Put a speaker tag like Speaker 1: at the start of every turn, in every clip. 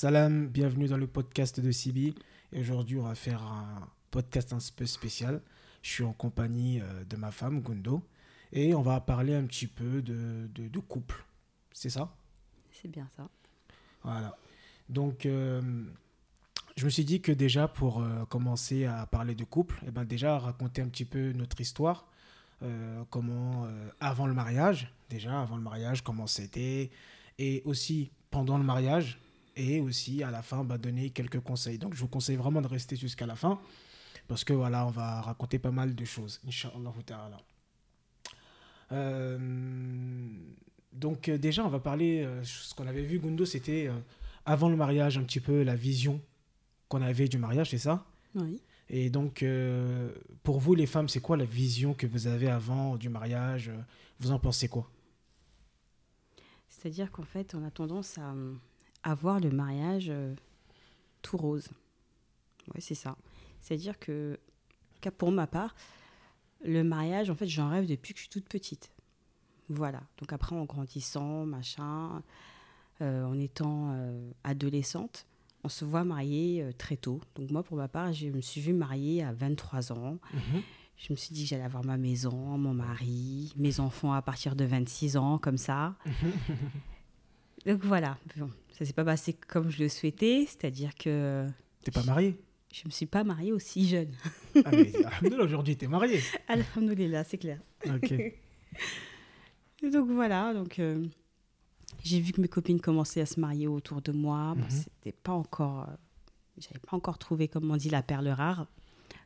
Speaker 1: Salam, bienvenue dans le podcast de Sibi. Et aujourd'hui, on va faire un podcast un peu spécial. Je suis en compagnie euh, de ma femme, Gundo, et on va parler un petit peu de, de, de couple. C'est ça?
Speaker 2: C'est bien ça.
Speaker 1: Voilà. Donc, euh, je me suis dit que déjà, pour euh, commencer à parler de couple, eh ben déjà, raconter un petit peu notre histoire. euh, comment, avant le mariage, déjà, avant le mariage, comment c'était, et aussi pendant le mariage, et aussi à la fin, bah, donner quelques conseils. Donc, je vous conseille vraiment de rester jusqu'à la fin, parce que voilà, on va raconter pas mal de choses, Inch'Allah ta'ala. Euh, donc, euh, déjà, on va parler, euh, ce qu'on avait vu, Gundo, c'était euh, avant le mariage, un petit peu la vision qu'on avait du mariage, c'est ça?
Speaker 2: Oui.
Speaker 1: et donc, pour vous, les femmes, c'est quoi la vision que vous avez avant du mariage? Vous en pensez quoi?
Speaker 2: C'est-à-dire qu'en fait, on a tendance à, à voir le mariage euh, tout rose. Oui, c'est ça. C'est-à-dire que, pour ma part, le mariage, en fait, j'en rêve depuis que je suis toute petite. Voilà. Donc après, en grandissant, machin, euh, en étant euh, adolescente, on se voit mariée euh, très tôt. Donc moi, pour ma part, je me suis vue mariée à 23 ans. Je me suis dit que j'allais avoir ma maison, mon mari, mes enfants à partir de 26 ans, comme ça. Donc voilà, bon, ça s'est pas passé comme je le souhaitais, c'est-à-dire que
Speaker 1: T'es pas mariée?
Speaker 2: Je me suis pas mariée aussi jeune.
Speaker 1: Ah, mais alhamdoulilah, aujourd'hui, t'es mariée.
Speaker 2: Alhamdoulilah, c'est clair.
Speaker 1: Ok.
Speaker 2: Et donc voilà, donc euh, j'ai vu que mes copines commençaient à se marier autour de moi. Bon,
Speaker 1: Mhm.
Speaker 2: c'était pas encore, euh, j'avais pas encore trouvé, comme on dit, la perle rare.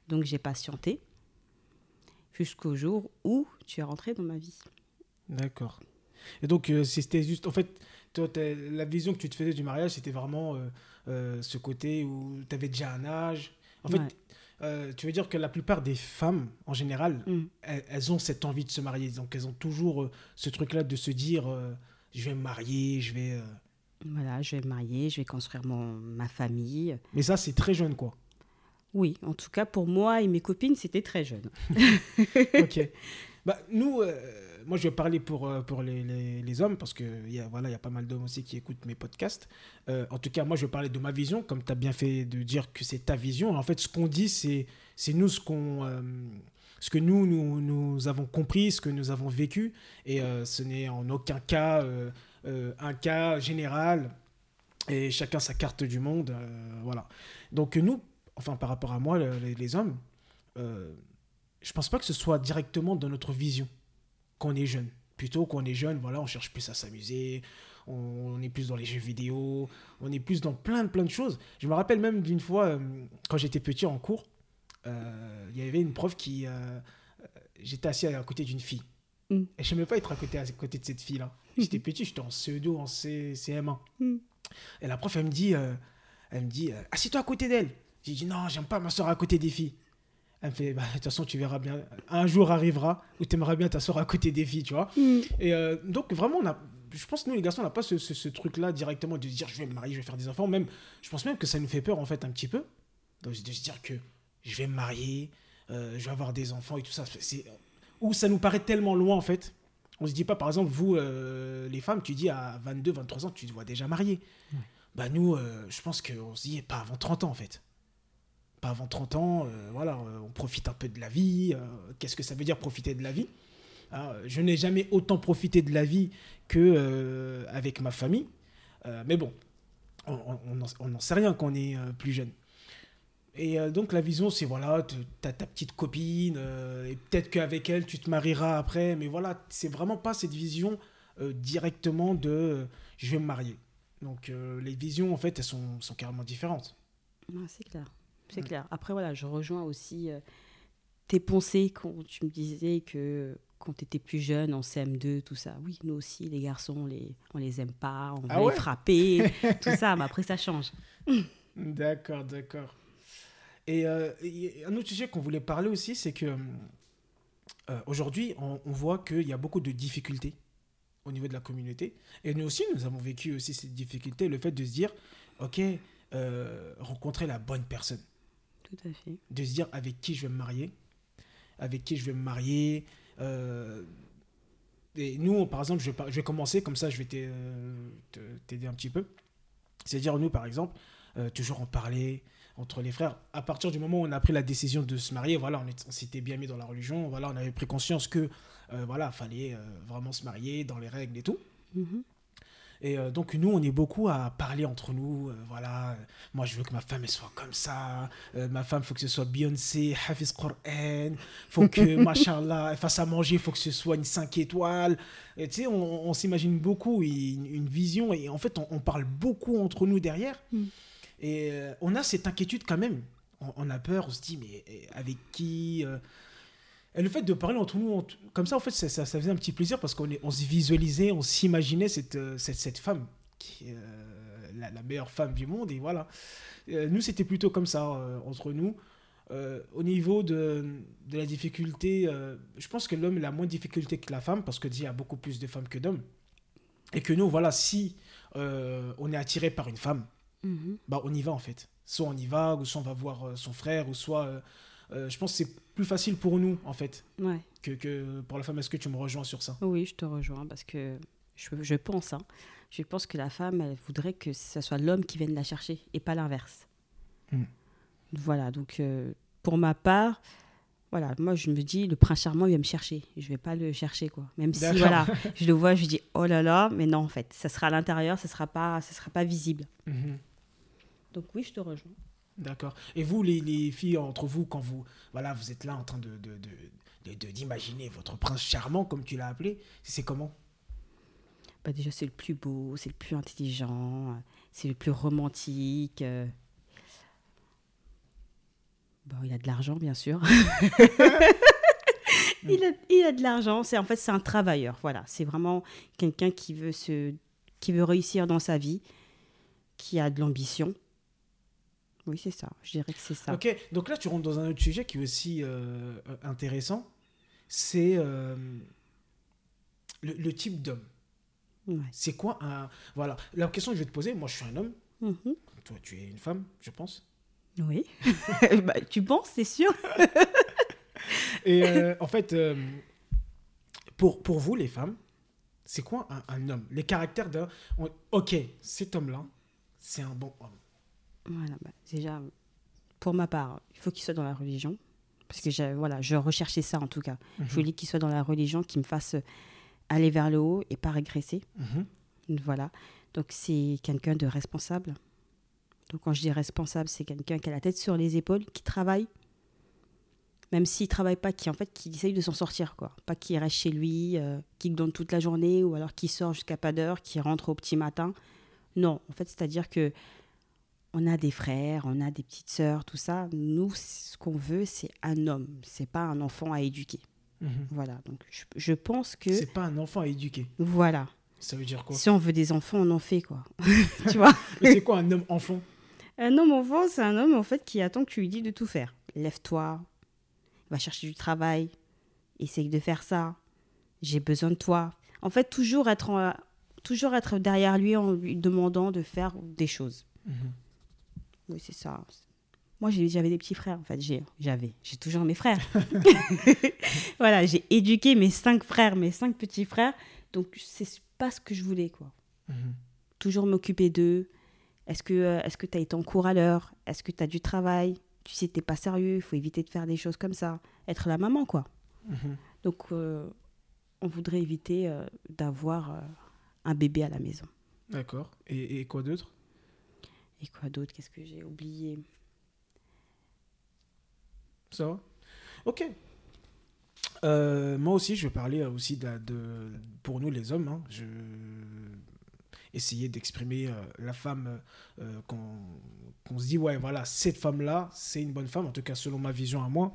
Speaker 2: Donc j'ai patienté jusqu'au jour où tu es rentrée dans ma vie.
Speaker 1: D'accord. Et donc, euh, c'était juste. En fait, toi, la vision que tu te faisais du mariage, c'était vraiment euh, euh, ce côté où tu avais déjà un âge. En fait, euh, tu veux dire que la plupart des femmes, en général,
Speaker 2: Mm.
Speaker 1: elles, elles ont cette envie de se marier. Donc, elles ont toujours euh, ce truc-là de se dire euh, je vais me marier, je vais.
Speaker 2: Voilà, je vais me marier, je vais construire mon, ma famille.
Speaker 1: Mais ça, c'est très jeune, quoi.
Speaker 2: Oui, en tout cas pour moi et mes copines, c'était très jeune.
Speaker 1: ok. Bah, nous, euh, moi, je vais parler pour, euh, pour les, les, hommes, parce qu'il y, a, voilà, y a pas mal d'hommes aussi qui écoutent mes podcasts. Euh, en tout cas, moi, je vais parler de ma vision, comme tu as bien fait de dire que c'est ta vision. En fait, ce qu'on dit, c'est nous ce, qu'on, ce que nous, nous, nous avons compris, ce que nous avons vécu. Et ce n'est en aucun cas un cas général. Et chacun sa carte du monde. voilà. Donc, nous, enfin, par rapport à moi, le- les, hommes, je pense pas que ce soit directement dans notre vision qu'on est jeune. Plutôt qu'on est jeune, voilà, on cherche plus à s'amuser, on, est plus dans les jeux vidéo, on est plus dans plein de plein de choses. Je me rappelle même d'une fois, euh, quand j'étais petit en cours, euh, il y avait une prof qui... euh, j'étais assis à côté d'une fille.
Speaker 2: Mm.
Speaker 1: Et je n'aimais pas être à côté, à côté de cette fille-là. J'étais petit, j'étais en CE2, en C, CM1.
Speaker 2: Mm.
Speaker 1: Et la prof, elle me dit, euh, elle me dit assis-toi à côté d'elle. J'ai dit, non, j'aime pas m'asseoir à côté des filles. Elle me fait, bah, de toute façon, tu verras bien. Un jour arrivera où tu aimeras bien t'asseoir à côté des filles, tu vois. Et euh, donc, vraiment, on a, je pense que nous, les garçons, on n'a pas ce, ce- ce truc-là directement de se dire, je vais me marier, je vais faire des enfants. Même, je pense même que ça nous fait peur, en fait, un petit peu. Donc, de se dire que je vais me marier, euh, je vais avoir des enfants et tout ça. C'est, ou ça nous paraît tellement loin, en fait. On se dit pas, par exemple, vous, euh, les femmes, tu dis à 22, 23 ans, tu te vois déjà marié. Bah, nous, euh, je pense qu'on se dit, pas avant 30 ans, en fait pas avant 30 ans, euh, voilà, euh, on profite un peu de la vie. euh, Qu'est-ce que ça veut dire profiter de la vie? Hein, Je n'ai jamais autant profité de la vie que avec ma famille. Mais bon, on- n'en sait rien quand on est plus jeune. Et donc la vision, c'est voilà, tu as ta petite copine, et peut-être qu'avec elle, tu te marieras après. Mais voilà, c'est vraiment pas cette vision directement de je vais me marier. Donc les visions, en fait, elles sont, carrément différentes.
Speaker 2: C'est clair. C'est clair. Après, voilà, je rejoins aussi euh, tes pensées quand tu me disais que quand tu étais plus jeune, en CM2, tout ça. Oui, nous aussi, les garçons, on les, on les aime pas, on
Speaker 1: Ah ouais
Speaker 2: les frapper, tout ça. Mais après, ça change.
Speaker 1: D'accord, d'accord. Et, euh, et un autre sujet qu'on voulait parler aussi, c'est que euh, aujourd'hui, on, on voit qu'il y a beaucoup de difficultés au niveau de la communauté. Et nous aussi, nous avons vécu aussi ces difficultés, le fait de se dire, ok, euh, rencontrer la bonne personne,
Speaker 2: Tout à fait.
Speaker 1: de se dire avec qui je vais me marier, avec qui je vais me marier. euh, et nous, par exemple, je vais, par- je vais commencer, comme ça je vais t'aider un petit peu. C'est-à-dire, nous, par exemple, euh, toujours en parler entre les frères. À partir du moment où on a pris la décision de se marier, voilà, on, s'était bien mis dans la religion, voilà, on avait pris conscience que, euh, voilà, fallait vraiment se marier dans les règles et tout. Mhm. Et euh, donc, nous, on est beaucoup à parler entre nous. Euh, voilà, moi, je veux que ma femme, elle soit comme ça. Euh, ma femme, il faut que ce soit Beyoncé, Hafiz Qur'an. faut que, machallah, elle fasse à manger, il faut que ce soit une 5 étoiles. Tu sais, on, s'imagine beaucoup une, vision. Et en fait, on, parle beaucoup entre nous derrière. Mm. Et on a cette inquiétude quand même. On, on, a peur, on se dit, mais avec qui et le fait de parler entre nous, comme ça, en fait, ça, ça, faisait un petit plaisir parce qu'on on se visualisait, on s'imaginait cette, euh, cette, cette, femme qui est euh, la, la, meilleure femme du monde. Et voilà. Euh, nous, c'était plutôt comme ça entre nous. au niveau de, de la difficulté, je pense que l'homme a moins de difficulté que la femme parce qu'il y a beaucoup plus de femmes que d'hommes. Et que nous, voilà, si on est attiré par une femme, mhm. bah, on y va en fait. Soit on y va, ou soit on va voir son frère, ou soit euh, je pense que c'est plus facile pour nous, en fait, que, que, pour la femme. Est-ce que tu me rejoins sur ça?
Speaker 2: Oui, je te rejoins parce que je, je pense, hein, je pense que la femme, elle voudrait que ce soit l'homme qui vienne la chercher et pas l'inverse. Hmm. Voilà, donc euh, pour ma part, voilà, moi je me dis, le prince charmant, il va me chercher. Je vais pas le chercher, quoi. Même si, voilà, je le vois, je dis, oh là là, mais non, en fait, ça sera à l'intérieur, ça sera pas, ça sera pas visible. Mhm. Donc oui, je te rejoins.
Speaker 1: D'accord. Et vous, les, les, filles, entre vous, quand vous, voilà, vous êtes là en train de, de, de, d'imaginer votre prince charmant, comme tu l'as appelé, c'est comment?
Speaker 2: Bah Déjà, c'est le plus beau, c'est le plus intelligent, c'est le plus romantique. Euh. Bon, il a de l'argent, bien sûr. il, a, il, a, de l'argent. C'est en fait c'est un travailleur. Voilà, c'est vraiment quelqu'un qui veut se, qui veut réussir dans sa vie, qui a de l'ambition. Oui, c'est ça. Je dirais que c'est ça.
Speaker 1: Ok, donc là, tu rentres dans un autre sujet qui est aussi euh, intéressant. C'est euh, le, type d'homme. C'est quoi un. Voilà. La question que je vais te poser, moi, je suis un homme. Mhm. Toi, tu es une femme, je pense.
Speaker 2: Oui. bah, tu penses, c'est sûr.
Speaker 1: Et euh, en fait, pour, pour vous, les femmes, c'est quoi un, un, homme? Les caractères d'un. Ok, cet homme-là, c'est un bon homme.
Speaker 2: Voilà, bah, déjà, pour ma part, il faut qu'il soit dans la religion. Parce que voilà, je recherchais ça en tout cas. Je mhm. voulais qu'il soit dans la religion, qui me fasse aller vers le haut et pas régresser. Mhm. Voilà. Donc c'est quelqu'un de responsable. Donc quand je dis responsable, c'est quelqu'un qui a la tête sur les épaules, qui travaille. Même s'il travaille pas, qui en fait qui essaye de s'en sortir quoi. Pas qu'il reste chez lui, euh, qui donne toute la journée ou alors qui sort jusqu'à pas d'heure, qui rentre au petit matin. Non, en fait, c'est-à-dire que on a des frères, on a des petites sœurs, tout ça. Nous, ce qu'on veut, c'est un homme. C'est pas un enfant à éduquer. Mhm. Voilà. Donc, je, pense que.
Speaker 1: C'est pas un enfant à éduquer.
Speaker 2: Voilà.
Speaker 1: Ça veut dire quoi?
Speaker 2: Si on veut des enfants, on en fait quoi. tu vois?
Speaker 1: Mais c'est quoi un homme enfant?
Speaker 2: Un homme enfant, c'est un homme en fait qui attend que tu lui dis de tout faire. Lève-toi, va chercher du travail, essaye de faire ça. J'ai besoin de toi. En fait, toujours être, toujours être derrière lui en lui demandant de faire des choses. Mhm. Oui, c'est ça. Moi, j'avais des petits frères, en fait. J'avais, j'ai toujours mes frères. voilà, j'ai éduqué mes cinq frères, mes cinq petits frères. Donc, c'est pas ce que je voulais, quoi. Mhm. Toujours m'occuper d'eux. Est-ce que euh, est-ce que tu as été en cours à l'heure? Est-ce que tu as du travail? Tu sais, t'es pas sérieux, il faut éviter de faire des choses comme ça. Être la maman, quoi. Mhm. Donc, euh, on voudrait éviter euh, d'avoir un bébé à la maison.
Speaker 1: D'accord. Et, et quoi d'autre?
Speaker 2: Et quoi d'autre? Qu'est-ce que j'ai oublié?
Speaker 1: Ça va? Ok. Euh, moi aussi, je vais parler aussi de, pour nous les hommes. Hein, je essayer d'exprimer euh, la femme euh, qu'on se dit ouais voilà cette femme là c'est une bonne femme en tout cas selon ma vision à moi.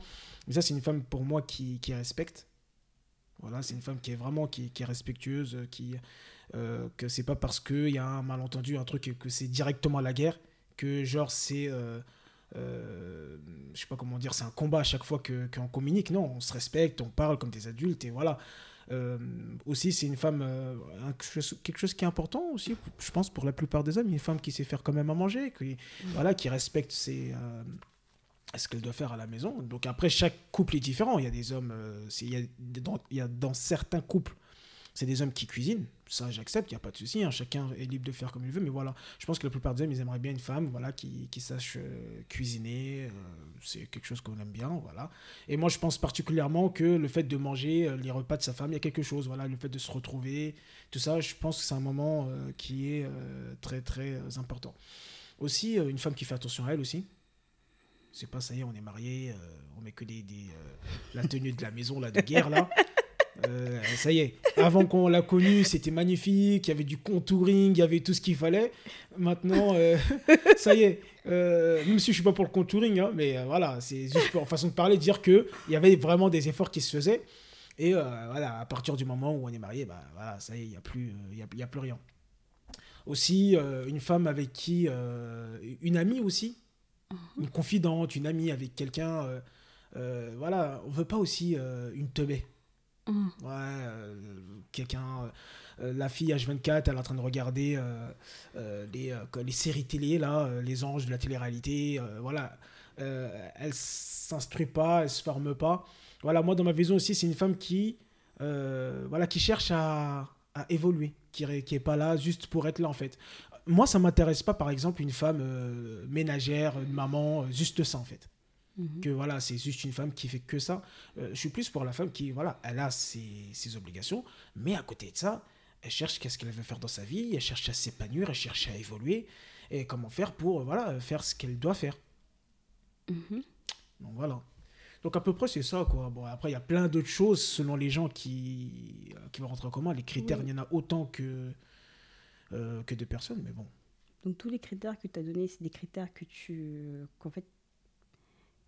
Speaker 1: Mais ça c'est une femme pour moi qui, qui respecte. Voilà c'est une femme qui est vraiment qui, qui est respectueuse qui euh, que c'est pas parce qu'il y a un malentendu, un truc, que c'est directement la guerre, que genre c'est. Euh, euh, je sais pas comment dire, c'est un combat à chaque fois qu'on communique. Non, on se respecte, on parle comme des adultes et voilà. aussi, c'est une femme, quelque chose qui est important aussi, je pense, pour la plupart des hommes, une femme qui sait faire quand même à manger, qui, mm. voilà, qui respecte ses, ce qu'elle doit faire à la maison. Donc après, chaque couple est différent. Il y a des hommes, il, y a dans, il y a dans certains couples, c'est des hommes qui cuisinent. Ça, j'accepte, il n'y a pas de souci. hein. Chacun est libre de faire comme il veut. Mais voilà, je pense que la plupart des hommes, ils aimeraient bien une femme voilà, qui, sache euh, cuisiner. euh, c'est quelque chose qu'on aime bien. Voilà. Et moi, je pense particulièrement que le fait de manger euh, les repas de sa femme, il y a quelque chose. Voilà, le fait de se retrouver, tout ça, je pense que c'est un moment qui est très, très important. Aussi, une femme qui fait attention à elle aussi. C'est pas ça y est, on est mariés, euh, on met que des, la tenue de la maison là, de guerre là. Euh, ça y est, avant qu'on l'a connue, c'était magnifique, il y avait du contouring, il y avait tout ce qu'il fallait. Maintenant, euh, ça y est, euh, même si je suis pas pour le contouring, hein, mais euh, voilà, c'est juste pour façon de parler, dire que il y avait vraiment des efforts qui se faisaient. Et voilà, à partir du moment où on est marié, bah voilà, ça y est, il y a plus, y a, y a plus rien. Aussi, une femme avec qui, une amie aussi, une confidente, une amie avec quelqu'un. voilà, on veut pas aussi une teubée.
Speaker 2: Mhm.
Speaker 1: Ouais, euh, quelqu'un. euh, la fille H24, elle est en train de regarder euh, euh, les, euh, les séries télé, là, euh, les anges de la télé-réalité. euh, voilà. Euh, elle s'instruit pas, elle se forme pas. Voilà, moi, dans ma vision aussi, c'est une femme qui, euh, voilà, qui cherche à, évoluer, qui qui est pas là juste pour être là, en fait. Moi, ça m'intéresse pas, par exemple, une femme euh, ménagère, une maman, euh, juste ça, en fait
Speaker 2: Mhm.
Speaker 1: que voilà, c'est juste une femme qui fait que ça. Euh, je suis plus pour la femme qui, voilà, elle a ses, ses obligations, mais à côté de ça, elle cherche qu'est-ce qu'elle veut faire dans sa vie, elle cherche à s'épanouir, elle cherche à évoluer, et comment faire pour, euh, voilà, faire ce qu'elle doit faire.
Speaker 2: Mhm.
Speaker 1: Donc voilà. Donc à peu près c'est ça quoi. Bon après il y a plein d'autres choses selon les gens qui euh, qui vont rentrer en commun. Les critères
Speaker 2: Oui.
Speaker 1: il y en a autant que euh, que de personnes mais bon.
Speaker 2: Donc tous les critères que tu as donnés, c'est des critères que tu, qu'en fait,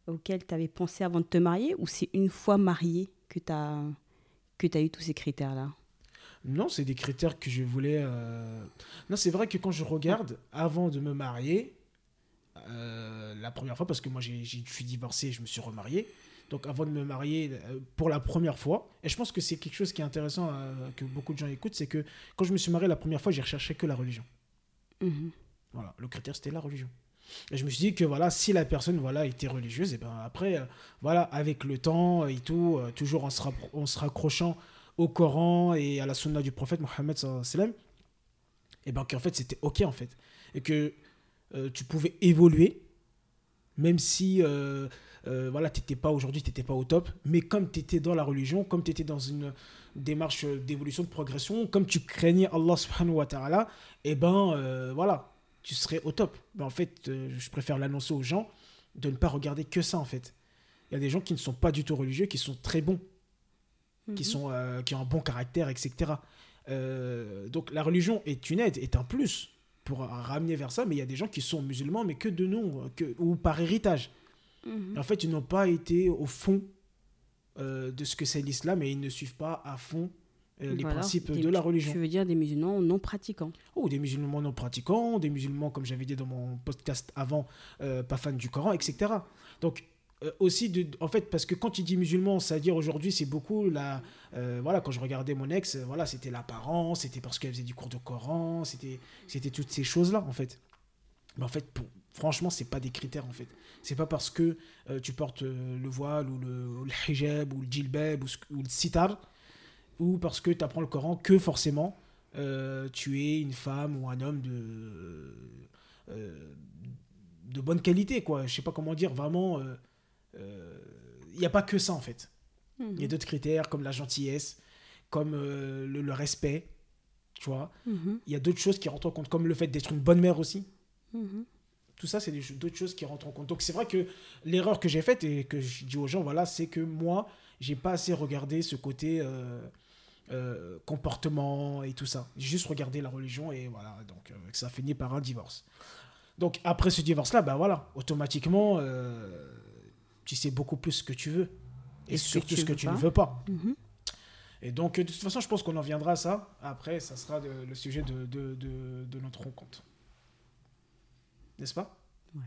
Speaker 2: auxquels tu avais pensé avant de te marier ou c'est une fois marié que tu as, que as eu tous ces critères-là?
Speaker 1: Non, c'est des critères que je voulais. euh, Non, c'est vrai que quand je regarde, avant de me marier, euh, la première fois, parce que moi je suis divorcé, je me suis remarié. Donc avant de me marier euh, pour la première fois, et je pense que c'est quelque chose qui est intéressant euh, que beaucoup de gens écoutent, c'est que quand je me suis marié la première fois, j'ai recherché que la religion.
Speaker 2: Mhm.
Speaker 1: Voilà, le critère c'était la religion. Je me suis dit que voilà, si la personne voilà était religieuse, et ben après euh, voilà avec le temps et tout, euh, toujours en se, se raccrochant au Coran et à la sunna du prophète Mohammed et ben fait c'était ok en fait. Et que euh, tu pouvais évoluer même si euh, euh, voilà t'étais pas aujourd'hui t'étais pas au top, mais comme tu étais dans la religion, comme tu étais dans une démarche d'évolution de progression, comme tu craignais Allah subhanahu wa ta'ala, et ben euh, voilà tu serais au top. Mais en fait, euh, je préfère l'annoncer aux gens de ne pas regarder que ça en fait. Il y a des gens qui ne sont pas du tout religieux, qui sont très bons, qui,
Speaker 2: Mhm.
Speaker 1: sont, euh, qui ont un bon caractère, etc. Euh, donc la religion est une aide, est un plus pour ramener vers ça, mais il y a des gens qui sont musulmans, mais que de nom, que, ou par héritage.
Speaker 2: Mhm.
Speaker 1: En fait, ils n'ont pas été au fond de ce que c'est l'islam et ils ne suivent pas à fond les
Speaker 2: Voilà.
Speaker 1: principes
Speaker 2: Des-
Speaker 1: de la religion.
Speaker 2: Tu veux dire des musulmans non pratiquants
Speaker 1: Ou des musulmans non pratiquants, des musulmans, comme j'avais dit dans mon podcast avant, euh, pas fans du Coran, etc. Donc, euh, aussi, de, en fait, parce que quand tu dis musulman, c'est-à-dire aujourd'hui, c'est beaucoup la. euh, voilà, quand je regardais mon ex, euh, voilà, c'était l'apparence, c'était parce qu'elle faisait du cours de Coran, c'était toutes ces choses-là, en fait. Mais en fait, pour, franchement, c'est pas des critères, en fait. C'est pas parce que euh, tu portes euh, le voile ou le, le hijab ou le djilbab ou, ou le sitar ou parce que tu apprends le Coran que forcément euh, tu es une femme ou un homme de, euh, de bonne qualité, quoi. Je sais pas comment dire, vraiment. Il n'y a pas que ça, en fait. Il y a d'autres critères comme la gentillesse, comme euh, le, le respect, tu vois. Il y a d'autres choses qui rentrent en compte, comme le fait d'être une bonne mère aussi.
Speaker 2: Mhm.
Speaker 1: Tout ça, c'est d'autres choses qui rentrent en compte. Donc, c'est vrai que l'erreur que j'ai faite et que je dis aux gens, voilà, c'est que moi, j'ai pas assez regardé ce côté euh, euh, comportement et tout ça. J'ai juste regardé la religion et voilà. Donc, euh, ça finit par un divorce. Donc, après ce divorce-là, bah voilà, automatiquement, euh, tu sais beaucoup plus ce que tu veux et,
Speaker 2: Et ce que
Speaker 1: surtout
Speaker 2: tu
Speaker 1: ce que tu ne veux pas.
Speaker 2: Mhm.
Speaker 1: Et donc, de toute façon, je pense qu'on en viendra à ça. Après, ça sera de- le sujet de, de, notre rencontre. N'est-ce pas?
Speaker 2: Ouais.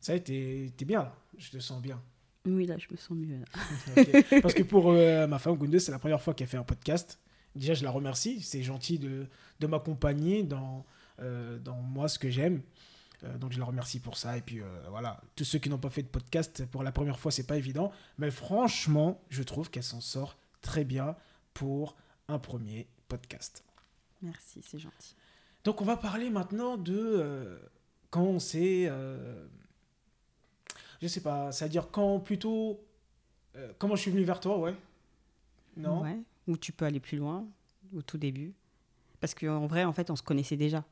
Speaker 1: Ça t'es bien là. Je te sens bien.
Speaker 2: Oui, là, je me sens mieux. là.
Speaker 1: Parce que pour euh, ma femme, Gunde, c'est la première fois qu'elle fait un podcast. Déjà, je la remercie. C'est gentil de, de m'accompagner dans, euh, dans moi, ce que j'aime. Euh, donc, je la remercie pour ça. Et puis, voilà. Tous ceux qui n'ont pas fait de podcast, pour la première fois, c'est pas évident. Mais franchement, je trouve qu'elle s'en sort très bien pour un premier podcast.
Speaker 2: Merci, c'est gentil.
Speaker 1: Donc on va parler maintenant de quand on s'est... je sais pas, c'est-à-dire quand plutôt... euh, comment je suis venu vers toi, ouais Non
Speaker 2: Ouais. Ou tu peux aller plus loin, au tout début. Parce qu'en vrai, en fait, on se connaissait déjà.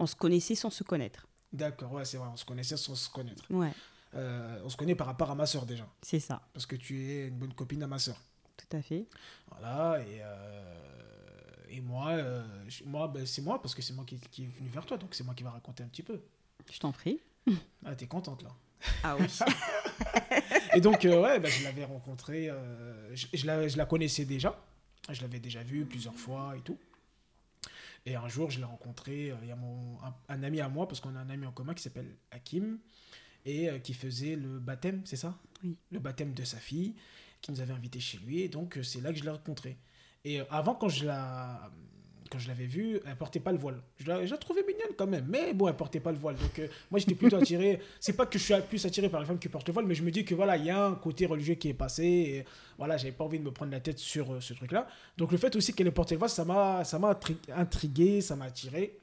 Speaker 2: On se connaissait sans se connaître.
Speaker 1: D'accord, ouais, c'est vrai, on se connaissait sans se connaître.
Speaker 2: Ouais,
Speaker 1: Euh, on se connaît par rapport à ma soeur déjà,
Speaker 2: c'est ça,
Speaker 1: parce que tu es une bonne copine à ma soeur.
Speaker 2: tout à fait.
Speaker 1: Voilà, et, euh, et moi, euh, moi ben, c'est moi, parce que c'est moi qui, qui est venu vers toi, donc c'est moi qui va raconter un petit peu.
Speaker 2: Je t'en prie.
Speaker 1: Ah, t'es contente là.
Speaker 2: Ah oui.
Speaker 1: Et donc, euh, ouais, ben, je l'avais rencontrée, euh, je, je la, je la connaissais déjà, je l'avais déjà vue plusieurs fois et tout. Et un jour, je l'ai rencontré, euh, il y a mon, un, un ami à moi, parce qu'on a un ami en commun qui s'appelle Hakim, et qui faisait le baptême, c'est ça?
Speaker 2: Oui.
Speaker 1: Le baptême de sa fille, qui nous avait invités chez lui, et donc c'est là que je l'ai rencontrée. Et avant, quand je la... Quand je l'avais vue, elle portait pas le voile. Je la, je la trouvais mignonne quand même, mais bon, elle portait pas le voile. Donc euh, moi, j'étais plutôt attiré. C'est pas que je suis plus attiré par les femmes qui portent le voile, mais je me dis que voilà, il y a un côté religieux qui est passé. Et voilà, j'avais pas envie de me prendre la tête sur euh, ce truc-là. Donc le fait aussi qu'elle ait porté le voile, ça m'a, ça m'a intri- intrigué, ça m'a attiré.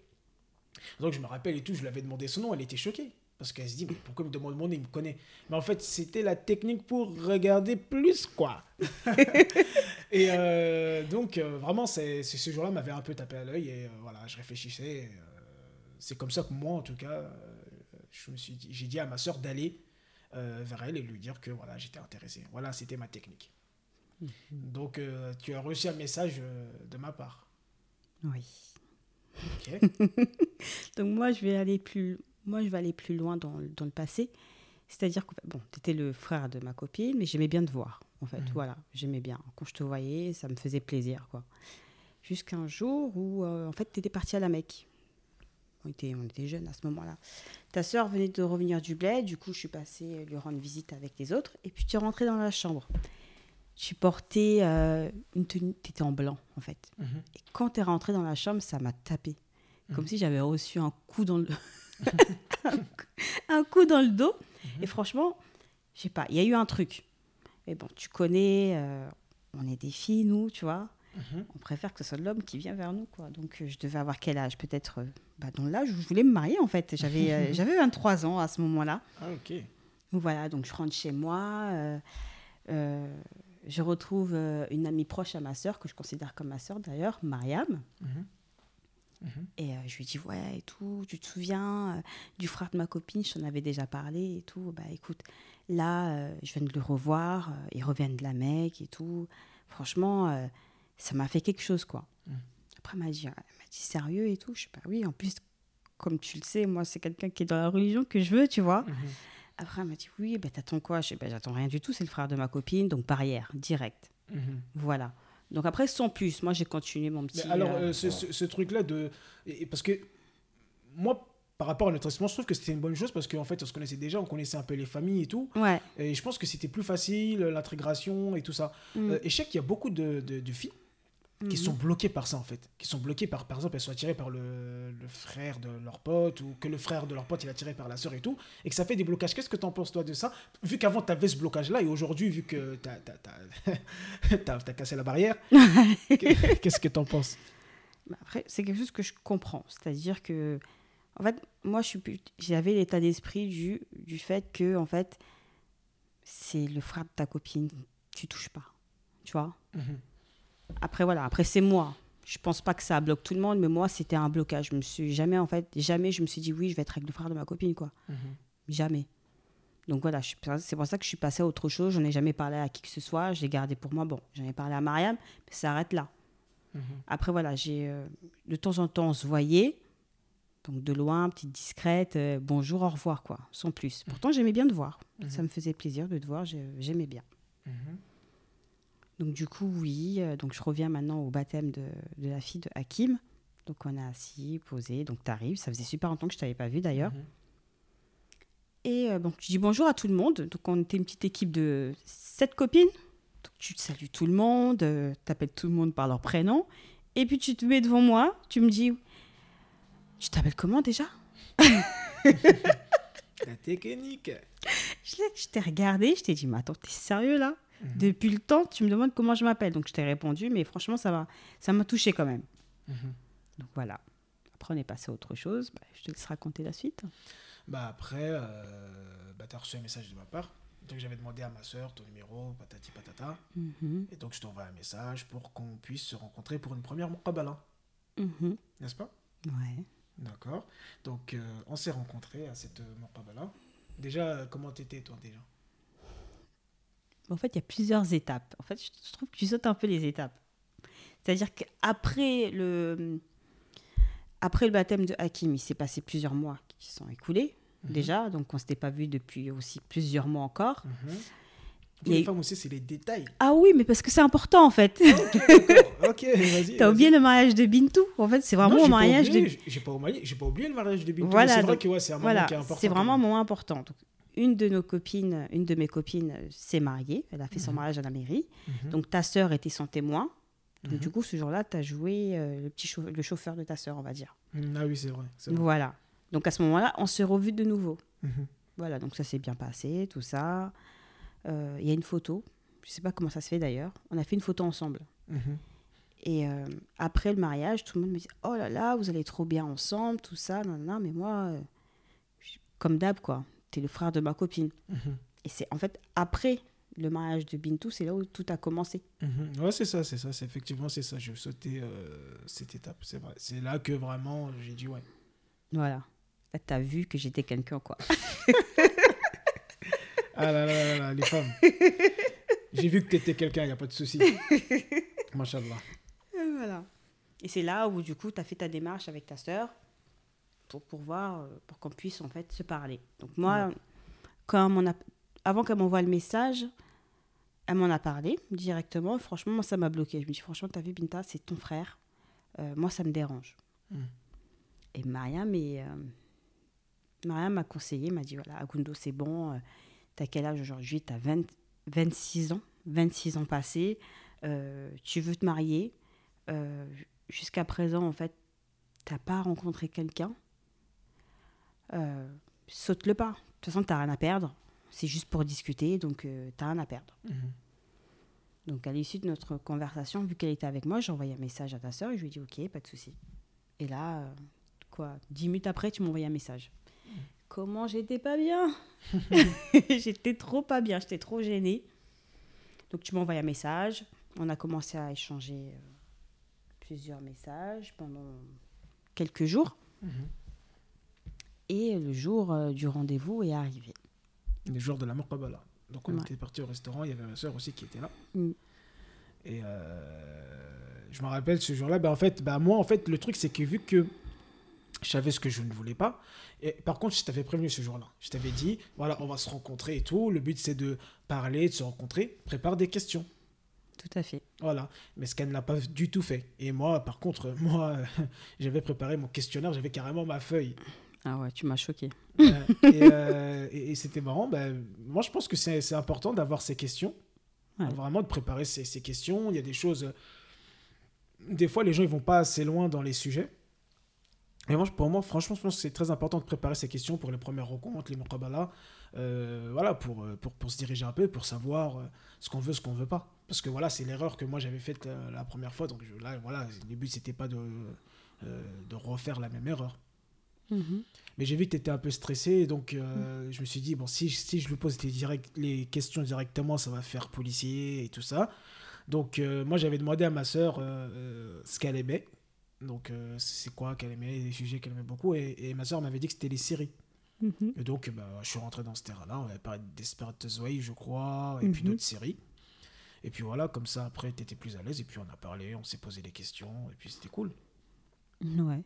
Speaker 1: Donc je me rappelle et tout, je lui avais demandé son nom, elle était choquée. Parce qu'elle se dit, mais pourquoi il me demande mon nom, il me connaît? Mais en fait, c'était la technique pour regarder plus, quoi. et euh, donc, euh, vraiment, c'est, ce jour-là m'avait un peu tapé à l'œil. Et euh, voilà, je réfléchissais. c'est comme ça que moi, en tout cas, je me suis j'ai dit à ma soeur d'aller vers elle et lui dire que voilà, j'étais intéressé. Voilà, c'était ma technique. Donc, euh, tu as reçu un message de ma part.
Speaker 2: Oui.
Speaker 1: Ok.
Speaker 2: Donc moi, je vais aller plus, moi, je vais aller plus loin dans, le- dans le passé. C'est-à-dire que, bon, tu étais le frère de ma copine, mais j'aimais bien te voir, en fait.
Speaker 1: Mhm.
Speaker 2: Voilà, j'aimais bien. Quand je te voyais, ça me faisait plaisir, quoi. Jusqu'à un jour où, euh, en fait, tu étais parti à la Mecque. On était, on était jeunes à ce moment-là. Ta sœur venait de revenir du bled, du coup, je suis passée lui rendre visite avec les autres, et puis tu es rentrée dans la chambre. Tu portais euh, une tenue, tu étais en blanc, en fait.
Speaker 1: Mhm.
Speaker 2: Et quand tu es rentrée dans la chambre, ça m'a tapé. Comme
Speaker 1: Mhm.
Speaker 2: si j'avais reçu un coup dans le un coup dans le dos. Et franchement, je sais pas, il y a eu un truc. Mais bon, tu connais, euh, on est des filles, nous, tu vois.
Speaker 1: Mhm.
Speaker 2: On préfère que ce soit l'homme qui vient vers nous, quoi. Donc, euh, je devais avoir quel âge? Peut-être euh, bah, dans l'âge où je voulais me marier, en fait. J'avais j'avais 23 ans à ce moment-là.
Speaker 1: Ah, ok.
Speaker 2: Donc, Voilà, donc je rentre chez moi. je retrouve une amie proche à ma sœur, que je considère comme ma sœur d'ailleurs, Mariam.
Speaker 1: Mhm. Mhm.
Speaker 2: Et euh, je lui dis, ouais, et tout, tu te souviens euh, du frère de ma copine, je t'en avais déjà parlé et tout. Bah écoute, là, euh, je viens de le revoir, il revient de la Mecque et tout. Franchement, ça m'a fait quelque chose, quoi.
Speaker 1: Mm.
Speaker 2: Après, elle m'a dit, dit, sérieux et tout? Je sais pas, oui, en plus, comme tu le sais, moi, c'est quelqu'un qui est dans la religion que je veux, tu vois.
Speaker 1: Mhm.
Speaker 2: Après, elle m'a dit, oui, bah, t'attends quoi? Je sais, bah, j'attends rien du tout, c'est le frère de ma copine, donc barrière, direct.
Speaker 1: Mhm.
Speaker 2: Voilà. Donc après, sans plus, moi, j'ai continué mon
Speaker 1: Mais
Speaker 2: petit...
Speaker 1: alors,
Speaker 2: euh,
Speaker 1: euh, ce, ce- ce truc-là de. et- et parce que moi, par rapport à notre traitement, je trouve que c'était une bonne chose parce qu'en fait, on se connaissait déjà, on connaissait un peu les familles et tout.
Speaker 2: Ouais.
Speaker 1: Et je pense que c'était plus facile, l'intégration et tout ça.
Speaker 2: Mm.
Speaker 1: Euh, et je sais qu'il y a beaucoup de, de- de filles qui
Speaker 2: Mhm.
Speaker 1: sont bloquées par ça, en fait. Qui sont bloquées par, par exemple, elles sont attirées par le, le frère de leur pote ou que le frère de leur pote il est attiré par la sœur et tout. Et que ça fait des blocages. Qu'est-ce que tu en penses, toi, de ça? Vu qu'avant, tu avais ce blocage-là et aujourd'hui, vu que tu as, cassé la barrière, qu'est-ce que tu en penses?
Speaker 2: Bah, Après, c'est quelque chose que je comprends. C'est-à-dire que, en fait, moi, j'avais l'état d'esprit du, du fait que, en fait, c'est le frère de ta copine, tu touches pas. Tu vois?
Speaker 1: Mhm.
Speaker 2: Après, voilà, après, c'est moi. Je pense pas que ça bloque tout le monde, mais moi, c'était un blocage. Je me suis jamais, en fait, jamais je me suis dit, oui, je vais être avec le frère de ma copine, quoi.
Speaker 1: Mhm.
Speaker 2: Jamais. Donc voilà, c'est pour ça que je suis passée à autre chose. J'en ai jamais parlé à qui que ce soit. Je l'ai gardé pour moi. Bon, j'en ai parlé à Mariam, mais ça s'arrête là.
Speaker 1: Mhm.
Speaker 2: Après, voilà, j'ai euh, de temps en temps, on se voyait. Donc de loin, petite discrète, euh, bonjour, au revoir, quoi, sans plus. Pourtant, j'aimais bien te voir.
Speaker 1: Mhm.
Speaker 2: Ça me faisait plaisir de te voir, j'ai- j'aimais bien.
Speaker 1: Mhm.
Speaker 2: Donc du coup, oui, euh, donc je reviens maintenant au baptême de, de la fille de Hakim. Donc on a assis, posé, donc tu arrives. Ça faisait super longtemps que je t'avais pas vu d'ailleurs.
Speaker 1: Mhm.
Speaker 2: Et euh, donc tu dis bonjour à tout le monde. Donc on était une petite équipe de sept copines. Donc tu salues tout le monde, euh, t'appelles tout le monde par leur prénom. Et puis tu te mets devant moi, tu me dis, tu t'appelles comment déjà?
Speaker 1: La technique.
Speaker 2: Je t'ai regardé, je t'ai dit, mais attends, t'es sérieux là?
Speaker 1: Mhm.
Speaker 2: Depuis le temps, tu me demandes comment je m'appelle. Donc, je t'ai répondu, mais franchement, ça m'a ça m'a touché quand même.
Speaker 1: Mhm.
Speaker 2: Donc, voilà. Après, on est passé à autre chose. Bah, je te laisse raconter la suite.
Speaker 1: Bah après, euh, bah, tu as reçu un message de ma part. Donc j'avais demandé à ma soeur ton numéro, patati patata.
Speaker 2: Mhm.
Speaker 1: Et donc je t'envoie un message pour qu'on puisse se rencontrer pour une première muqabala.
Speaker 2: Mhm.
Speaker 1: N'est-ce pas?
Speaker 2: Ouais.
Speaker 1: D'accord. Donc euh, on s'est rencontrés à cette euh, muqabala. Déjà, comment t'étais toi déjà?
Speaker 2: En fait, il y a plusieurs étapes. En fait, je trouve que tu sautes un peu les étapes. C'est-à-dire qu'après le, après le baptême de Hakim, il s'est passé plusieurs mois qui sont écoulés
Speaker 1: Mhm.
Speaker 2: déjà. Donc, on ne s'était pas vu depuis aussi plusieurs mois encore. Y a
Speaker 1: les
Speaker 2: eu-
Speaker 1: femmes aussi, c'est les détails.
Speaker 2: Ah oui, mais parce que c'est important en fait.
Speaker 1: Ok, vas-y.
Speaker 2: T'as
Speaker 1: vas-y.
Speaker 2: oublié le mariage de Bintou. En fait, c'est vraiment
Speaker 1: Non,
Speaker 2: un mariage
Speaker 1: oublié,
Speaker 2: de.
Speaker 1: j'ai- pas, oublié- pas oublié le mariage de Bintou.
Speaker 2: Voilà,
Speaker 1: c'est vrai que ouais, c'est un moment
Speaker 2: Voilà,
Speaker 1: qui est important.
Speaker 2: c'est vraiment un moment important. Donc, une de nos copines, une de mes copines s'est mariée. Elle a fait son
Speaker 1: Mhm.
Speaker 2: mariage à la mairie.
Speaker 1: Mhm.
Speaker 2: Donc, ta sœur était son témoin. Donc,
Speaker 1: Mhm.
Speaker 2: du coup, ce jour-là, tu as joué euh, le petit chau- le chauffeur de ta sœur, on va dire.
Speaker 1: Mm, Ah oui, c'est vrai.
Speaker 2: Voilà. Donc, à ce moment-là, on s'est revus de nouveau. Voilà, donc ça s'est bien passé, tout ça. Euh, Il y a une photo. Je sais pas comment ça se fait d'ailleurs. On a fait une photo ensemble. Et euh, après le mariage, tout le monde me dit Oh là là, vous allez trop bien ensemble, tout ça. Non, non, mais moi, comme d'hab, quoi. T'es le frère de ma copine.
Speaker 1: Mhm.
Speaker 2: Et c'est en fait après le mariage de Bintou, c'est là où tout a commencé.
Speaker 1: Mhm. Ouais, c'est ça, c'est ça. C'est effectivement, c'est ça. J'ai sauté euh, cette étape, c'est vrai. C'est là que vraiment j'ai dit ouais.
Speaker 2: Voilà. Là, t'as vu que j'étais quelqu'un, quoi.
Speaker 1: Ah là là là là, les femmes. J'ai vu que t'étais quelqu'un, y a pas de souci. Machallah.
Speaker 2: Voilà. Et c'est là où, du coup, tu as fait ta démarche avec ta sœur pour pouvoir, euh, pour qu'on puisse, en fait, se parler. Donc, moi, quand on a, avant qu'elle m'envoie le message, elle m'en a parlé directement. Franchement, moi, ça m'a bloqué. Je me dis, franchement, t'as vu, Binta, c'est ton frère. Euh, moi, ça me dérange.
Speaker 1: Mm.
Speaker 2: Et Mariam, et, euh, Mariam m'a conseillé, m'a dit, voilà, Agundo, c'est bon. euh, t'as quel âge aujourd'hui? T'as 20 26 ans. 26 ans passés. tu veux te marier? Jusqu'à présent, en fait, t'as pas rencontré quelqu'un. Euh, saute le pas. De toute façon, t'as rien à perdre. C'est juste pour discuter, donc euh, t'as rien à perdre.
Speaker 1: Mhm.
Speaker 2: Donc, à l'issue de notre conversation, vu qu'elle était avec moi, j'ai envoyé un message à ta sœur et je lui ai dit Ok, pas de souci. Et là, euh, quoi, dix minutes après, tu envoyé un message. Comment j'étais pas bien? J'étais trop pas bien, j'étais trop gênée. Donc, tu envoyé un message. On a commencé à échanger euh, plusieurs messages pendant quelques jours.
Speaker 1: Mhm.
Speaker 2: Et le jour euh, du rendez-vous est arrivé.
Speaker 1: Les jours de la Muqabala. Donc on
Speaker 2: Ouais.
Speaker 1: était parti au restaurant, il y avait ma soeur aussi qui était là.
Speaker 2: Mm.
Speaker 1: Et euh, je me rappelle ce jour-là, ben en fait, ben moi en fait le truc c'est que vu que je savais ce que je ne voulais pas, et par contre je t'avais prévenu ce jour-là. Je t'avais dit, voilà, on va se rencontrer et tout. Le but c'est de parler, de se rencontrer, prépare des questions.
Speaker 2: Tout à fait.
Speaker 1: Voilà, mais ce qu'elle n'a pas du tout fait. Et moi, par contre, moi, j'avais préparé mon questionnaire, j'avais carrément ma feuille.
Speaker 2: Ah ouais, tu m'as choqué.
Speaker 1: Euh, et euh, et- et c'était marrant. Ben, moi, je pense que c'est important d'avoir ces questions.
Speaker 2: Ouais.
Speaker 1: Vraiment de préparer ces, ces questions. Il y a des choses. euh, Des fois, les gens ils vont pas assez loin dans les sujets. Et moi, pour moi, franchement, je pense que c'est très important de préparer ces questions pour les premières rencontres, les muqabala. Euh, voilà, pour, euh, pour, pour se diriger un peu, pour savoir ce qu'on veut, ce qu'on veut pas. Parce que voilà, c'est l'erreur que moi j'avais faite la première fois. Donc je- là, voilà, le but c'était pas de, euh, de refaire la même erreur.
Speaker 2: Mhm.
Speaker 1: Mais j'ai vu que tu étais un peu stressé, donc euh, je me suis dit, bon, si, si je lui pose les, direct, les questions directement, ça va faire policier et tout ça. Donc euh, moi, j'avais demandé à ma sœur euh, euh, ce qu'elle aimait. Donc c'est quoi qu'elle aimait, les sujets qu'elle aimait beaucoup. Et, et ma sœur m'avait dit que c'était les séries.
Speaker 2: Mhm.
Speaker 1: Et donc bah, je suis rentré dans ce terrain-là. On avait parlé de Desperate Way, je crois, et puis
Speaker 2: Mhm.
Speaker 1: d'autres séries. Et puis voilà, comme ça, après, tu étais plus à l'aise. Et puis on a parlé, on s'est posé des questions, et puis c'était cool.
Speaker 2: Ouais.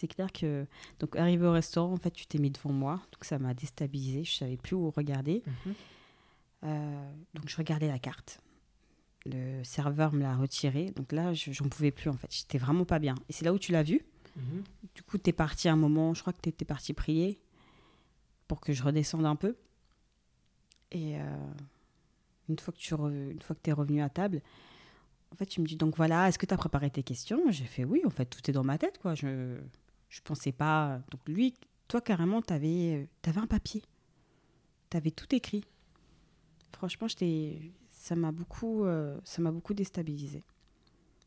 Speaker 2: C'est clair que. Donc, arrivé au restaurant, en fait, tu t'es mis devant moi. Donc, ça m'a déstabilisé. Je savais plus où regarder. Euh, donc, je regardais la carte. Le serveur me l'a retirée. Donc là, je- j'en pouvais plus, en fait. J'étais vraiment pas bien. Et c'est là où tu l'as vu.
Speaker 1: Mhm.
Speaker 2: Du coup, tu es parti un moment. Je crois que tu étais parti prier pour que je redescende un peu. Et euh, une fois que tu re- une fois que es revenu à table, en fait, tu me dis donc voilà, est-ce que tu as préparé tes questions? J'ai fait oui, en fait, tout est dans ma tête, quoi. Je je pensais pas. Donc lui, toi carrément, tu avais, un papier, tu avais tout écrit. Franchement, ça m'a beaucoup, euh, ça m'a beaucoup déstabilisé.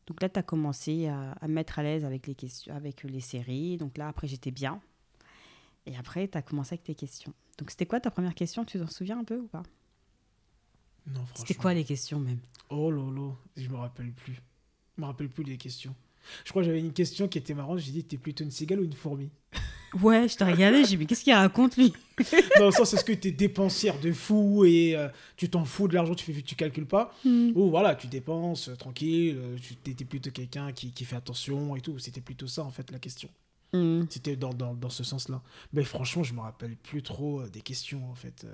Speaker 2: Donc là, tu as commencé à, à me mettre à l'aise avec les, questions, avec les séries. Donc là, après, j'étais bien. Et après, tu as commencé avec tes questions. Donc c'était quoi ta première question? Tu t'en souviens un peu ou pas?
Speaker 1: Non, franchement.
Speaker 2: C'était quoi les questions même?
Speaker 1: Oh lolo, je me rappelle plus. Je me rappelle plus des questions. Je crois que j'avais une question qui était marrante. J'ai dit, t'es plutôt une cigale ou une fourmi?
Speaker 2: Ouais, je t'ai regardé, j'ai dit, mais qu'est-ce qu'il raconte lui?
Speaker 1: Dans le sens, est-ce que t'es dépensière de fou et euh, tu t'en fous de l'argent, tu fais tu calcules pas?
Speaker 2: Hmm.
Speaker 1: Ou voilà, tu dépenses euh, tranquille, euh, tu étais plutôt quelqu'un qui, qui fait attention et tout. C'était plutôt ça en fait la question.
Speaker 2: Hmm.
Speaker 1: C'était dans, dans, dans ce sens-là. Mais franchement, je me rappelle plus trop des questions en fait.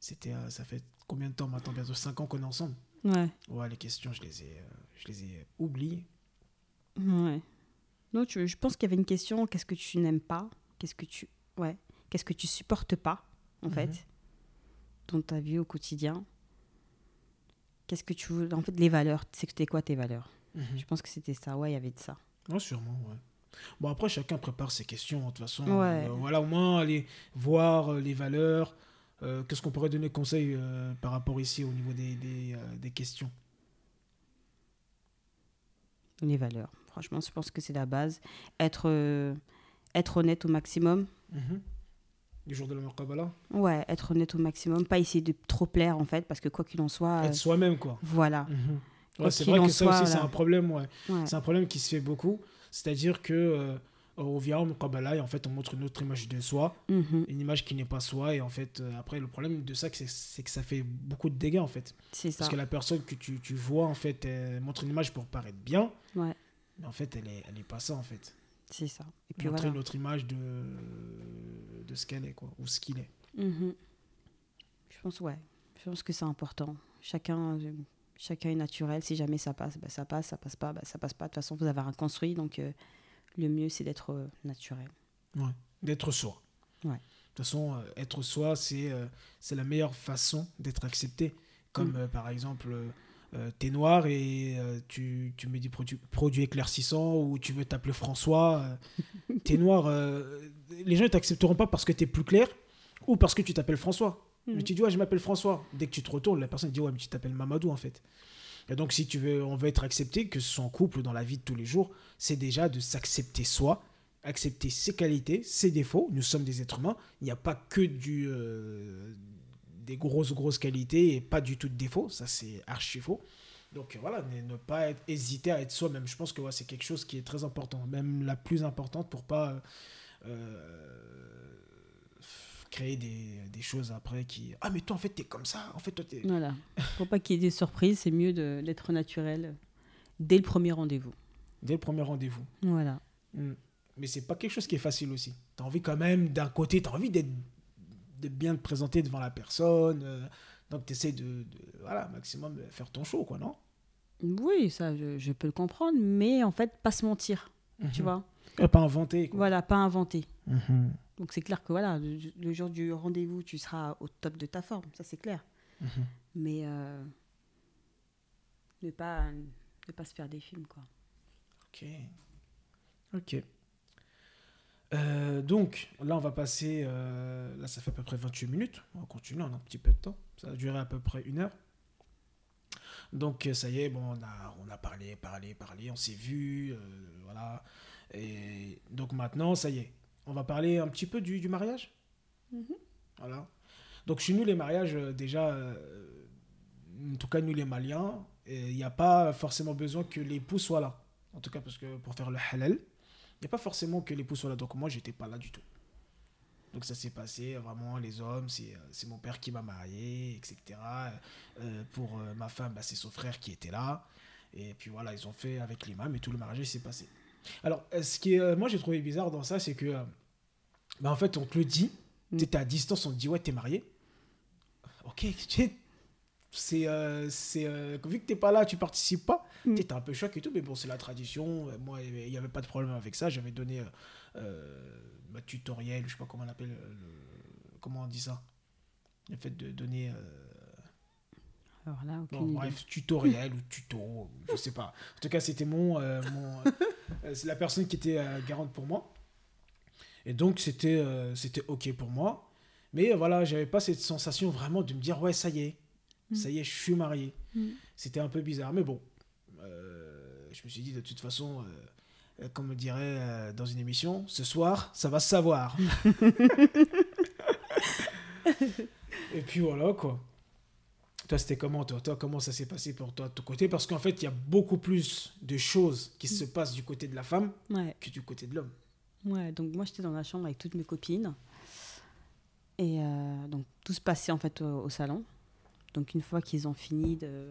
Speaker 1: C'était, ça fait combien de temps maintenant? Bientôt 5 ans qu'on est ensemble.
Speaker 2: Ouais,
Speaker 1: Ouais, les questions, je les ai, je les ai oubliées.
Speaker 2: Ouais. Non, tu- je pense qu'il y avait une question qu'est-ce que tu n'aimes pas? Qu'est-ce que tu. Ouais. Qu'est-ce que tu supportes pas, en
Speaker 1: Mhm.
Speaker 2: fait, dans ta vie au quotidien? Qu'est-ce que tu veux En fait, les valeurs. C'était quoi tes valeurs? Je pense que c'était ça. Ouais, il y avait de ça.
Speaker 1: Ouais, sûrement, ouais. Bon, après, chacun prépare ses questions, de toute façon.
Speaker 2: Ouais.
Speaker 1: Euh, voilà, au moins, aller voir euh, les valeurs. Euh, Qu'est-ce qu'on pourrait donner conseil euh, par rapport ici au niveau des, des, des questions?
Speaker 2: Les valeurs. Franchement, je pense que c'est la base. Être, euh, être honnête au maximum.
Speaker 1: Mhm. Du jour de la Kabbalah
Speaker 2: Ouais, être honnête au maximum. Pas essayer de trop plaire, en fait, parce que quoi qu'il en soit. euh,
Speaker 1: Être soi-même, quoi.
Speaker 2: voilà.
Speaker 1: Mhm. Ouais, c'est vrai que ça
Speaker 2: soit,
Speaker 1: aussi, c'est un problème, ouais.
Speaker 2: Ouais.
Speaker 1: C'est un problème qui se fait beaucoup. C'est-à-dire que euh, on vient au Kabbalah et en fait, on montre une autre image de soi,
Speaker 2: Mhm.
Speaker 1: une image qui n'est pas soi. Et en fait, euh, après, le problème de ça, c'est- que ça fait beaucoup de dégâts, en fait.
Speaker 2: C'est ça.
Speaker 1: Parce que la personne que tu, tu vois, en fait, montre une image pour paraître bien.
Speaker 2: Ouais,
Speaker 1: Mais en fait, elle est, elle est pas ça, en fait.
Speaker 2: c'est ça. Et puis
Speaker 1: Montrer
Speaker 2: voilà.
Speaker 1: une autre image de, de ce qu'elle est, quoi. Ou ce qu'il est.
Speaker 2: Mhm. Je pense, ouais. Je pense que c'est important. Chacun, chacun est naturel. Si jamais ça passe, bah, ça passe. Ça passe pas, bah, ça passe pas. De toute façon, vous avez rien construit. Donc, euh, le mieux, c'est d'être euh, naturel.
Speaker 1: D'être soi.
Speaker 2: Ouais.
Speaker 1: De toute façon, euh, être soi, c'est c'est la meilleure façon d'être accepté. Comme
Speaker 2: Mm.
Speaker 1: par exemple, euh, t'es noir et euh, tu, tu mets des produits, produits éclaircissants ou tu veux t'appeler François. euh, t'es noir. les gens ne t'accepteront pas parce que t'es plus clair ou parce que tu t'appelles François.
Speaker 2: Mhm.
Speaker 1: Mais tu dis, ouais, je m'appelle François. Dès que tu te retournes, la personne dit, ouais, mais tu t'appelles Mamadou en fait. Et donc, si tu veux, on veut être accepté, que ce soit en couple ou dans la vie de tous les jours, c'est déjà de s'accepter soi, accepter ses qualités, ses défauts. Nous sommes des êtres humains. Il n'y a pas que du, des grosses, grosses qualités et pas du tout de défauts. Ça, c'est archi faux. Donc euh, voilà, ne, ne pas être- hésiter à être soi-même. Je pense que ouais, c'est quelque chose qui est très important, même la plus importante pour pas euh, euh, créer des, des choses après qui... Ah mais toi en fait t'es comme ça, en fait toi t'es...
Speaker 2: Voilà. Pour pas qu'il y ait des surprises, c'est mieux de- d'être naturel dès le premier rendez-vous.
Speaker 1: Dès le premier rendez-vous.
Speaker 2: Voilà.
Speaker 1: Mm. Mais c'est pas quelque chose qui est facile aussi. T'as envie quand même, d'un côté, t'as envie d'être de bien te présenter devant la personne. euh, donc t'essaies de, de, voilà, maximum faire ton show, quoi, non?
Speaker 2: Oui, ça, je, je peux le comprendre, mais en fait, pas se mentir, tu
Speaker 1: Mhm.
Speaker 2: vois.
Speaker 1: Et pas inventer, quoi.
Speaker 2: Voilà, pas inventer.
Speaker 1: Mhm.
Speaker 2: Donc c'est clair que voilà, le, le jour du rendez-vous, tu seras au top de ta forme, ça c'est clair.
Speaker 1: Mhm.
Speaker 2: Mais euh, ne pas ne pas se faire des films quoi.
Speaker 1: Ok. Ok. Euh, donc, là, on va passer. euh, là, ça fait à peu près 28 minutes. On va continuer, on a un petit peu de temps. Ça va durer à peu près une heure. Donc, euh, ça y est, bon, on a, on a parlé, parlé, parlé, on s'est vu. euh, voilà. Et donc, maintenant, ça y est. On va parler un petit peu du, du mariage. Voilà. Donc, chez nous, les mariages, déjà, en tout cas, nous, les Maliens, il n'y a pas forcément besoin que l'époux soit là. En tout cas, parce que pour faire le halal, il n'y a pas forcément que l'époux soit là. Donc, moi, j'étais pas là du tout. Donc, ça s'est passé vraiment, les hommes, c'est euh, mon père qui m'a marié, etc. Euh, pour euh, ma femme, bah, c'est son frère qui était là. Et puis voilà, ils ont fait avec l'imam et tout le mariage s'est passé. Alors, ce qui est, moi, j'ai trouvé bizarre dans ça, c'est que, bah, en fait, on te le dit,
Speaker 2: Mm.
Speaker 1: tu à distance, on te dit, ouais, t'es marié. Ok, c'est euh, c'est euh, vu que t'es pas là tu participes pas
Speaker 2: Mm.
Speaker 1: tu t'es un peu choqué et tout mais bon c'est la tradition. Euh, moi il y avait pas de problème avec ça. J'avais donné euh, euh, ma tutoriel je sais pas comment on appelle euh, le- comment on dit ça. Le fait de donner
Speaker 2: Alors là, aucune
Speaker 1: bon,
Speaker 2: idée.
Speaker 1: bref tutoriel ou tuto je sais pas. En tout cas c'était mon, mon c'est la personne qui était garante pour moi. Et donc c'était c'était ok pour moi. Mais voilà j'avais pas cette sensation vraiment de me dire ouais ça y est Ça y est, je suis marié. C'était un peu bizarre, mais bon. euh, je me suis dit, de toute façon, euh, euh, comme on dirait euh, dans une émission, ce soir, ça va se savoir. Et puis voilà, quoi. Toi, c'était comment, toi, toi Comment ça s'est passé pour toi, de ton côté? Parce qu'en fait, il y a beaucoup plus de choses qui se passent du côté de la femme
Speaker 2: Ouais.
Speaker 1: que du côté de l'homme.
Speaker 2: Ouais, donc moi j'étais dans la chambre avec toutes mes copines. Et euh, donc tout se passait en fait au, au salon. Donc une fois qu'ils ont fini de.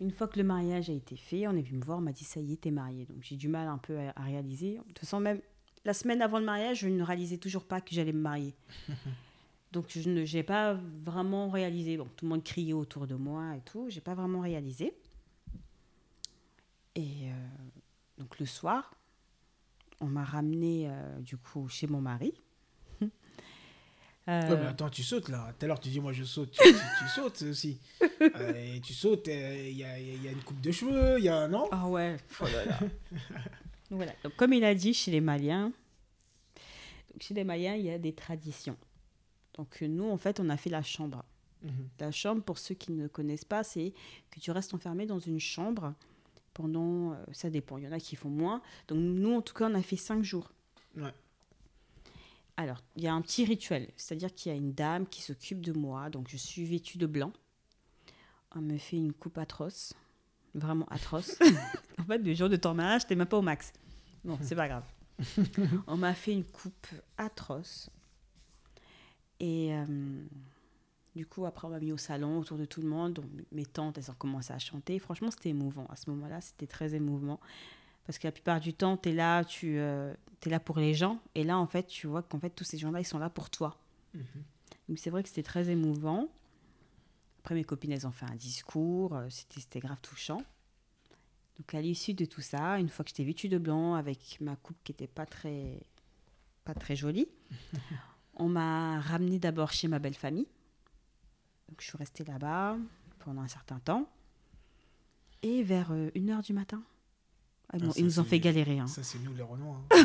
Speaker 2: Une fois que le mariage a été fait, on est venu me voir, on m'a dit ça y est, t'es mariée. Donc j'ai du mal un peu à, à réaliser. De toute façon, même la semaine avant le mariage, je ne réalisais toujours pas que j'allais me marier. Donc je ne j'ai pas vraiment réalisé. Bon, tout le monde criait autour de moi et tout. J'ai pas vraiment réalisé. Et euh, donc le soir, on m'a ramené euh, du coup chez mon mari. Euh,
Speaker 1: Ouais, mais attends, tu sautes là. Tout à l'heure, tu dis, moi je saute. Tu, tu- tu sautes aussi. Euh, et tu sautes, euh, il y, a, il y a une coupe de cheveux, il y a un an.
Speaker 2: Ah ouais. oh là là. voilà. Donc comme il a dit chez les Maliens, donc chez les Maliens, il y a des traditions. Donc euh, nous, en fait, on a fait la chambre.
Speaker 1: Mhm.
Speaker 2: La chambre, pour ceux qui ne connaissent pas, c'est que tu restes enfermé dans une chambre pendant, euh, ça dépend, il y en a qui font moins. Donc nous, en tout cas, on a fait cinq jours.
Speaker 1: Ouais.
Speaker 2: Alors, il y a un petit rituel, c'est-à-dire qu'il y a une dame qui s'occupe de moi, donc je suis vêtue de blanc. On me fait une coupe atroce, vraiment atroce. en fait, le jour de ton mariage, t'es même pas au max. Bon, c'est pas grave. On m'a fait une coupe atroce. Et euh, du coup, après, on m'a mis au salon autour de tout le monde. Donc, mes tantes, elles ont commencé à chanter. Franchement, c'était émouvant. À ce moment-là, c'était très émouvant. Parce que la plupart du temps, tu es là, tu es là pour les gens. Et là, en fait, tu vois qu'en fait, tous ces gens-là, ils sont là pour toi.
Speaker 1: Mhm.
Speaker 2: Donc, c'est vrai que c'était très émouvant. Après, mes copines, elles ont fait un discours. euh, C'était c'était grave touchant. Donc, à l'issue de tout ça, une fois que j'étais vêtue de blanc, avec ma coupe qui n'était pas très, pas très jolie, on m'a ramenée d'abord chez ma belle famille. Donc, je suis restée là-bas pendant un certain temps. Et vers 1h du matin, ah,
Speaker 1: Ah, ça,
Speaker 2: nous ont
Speaker 1: c'est-
Speaker 2: fait galérer. hein.
Speaker 1: Ça, c'est nous les Renois. hein.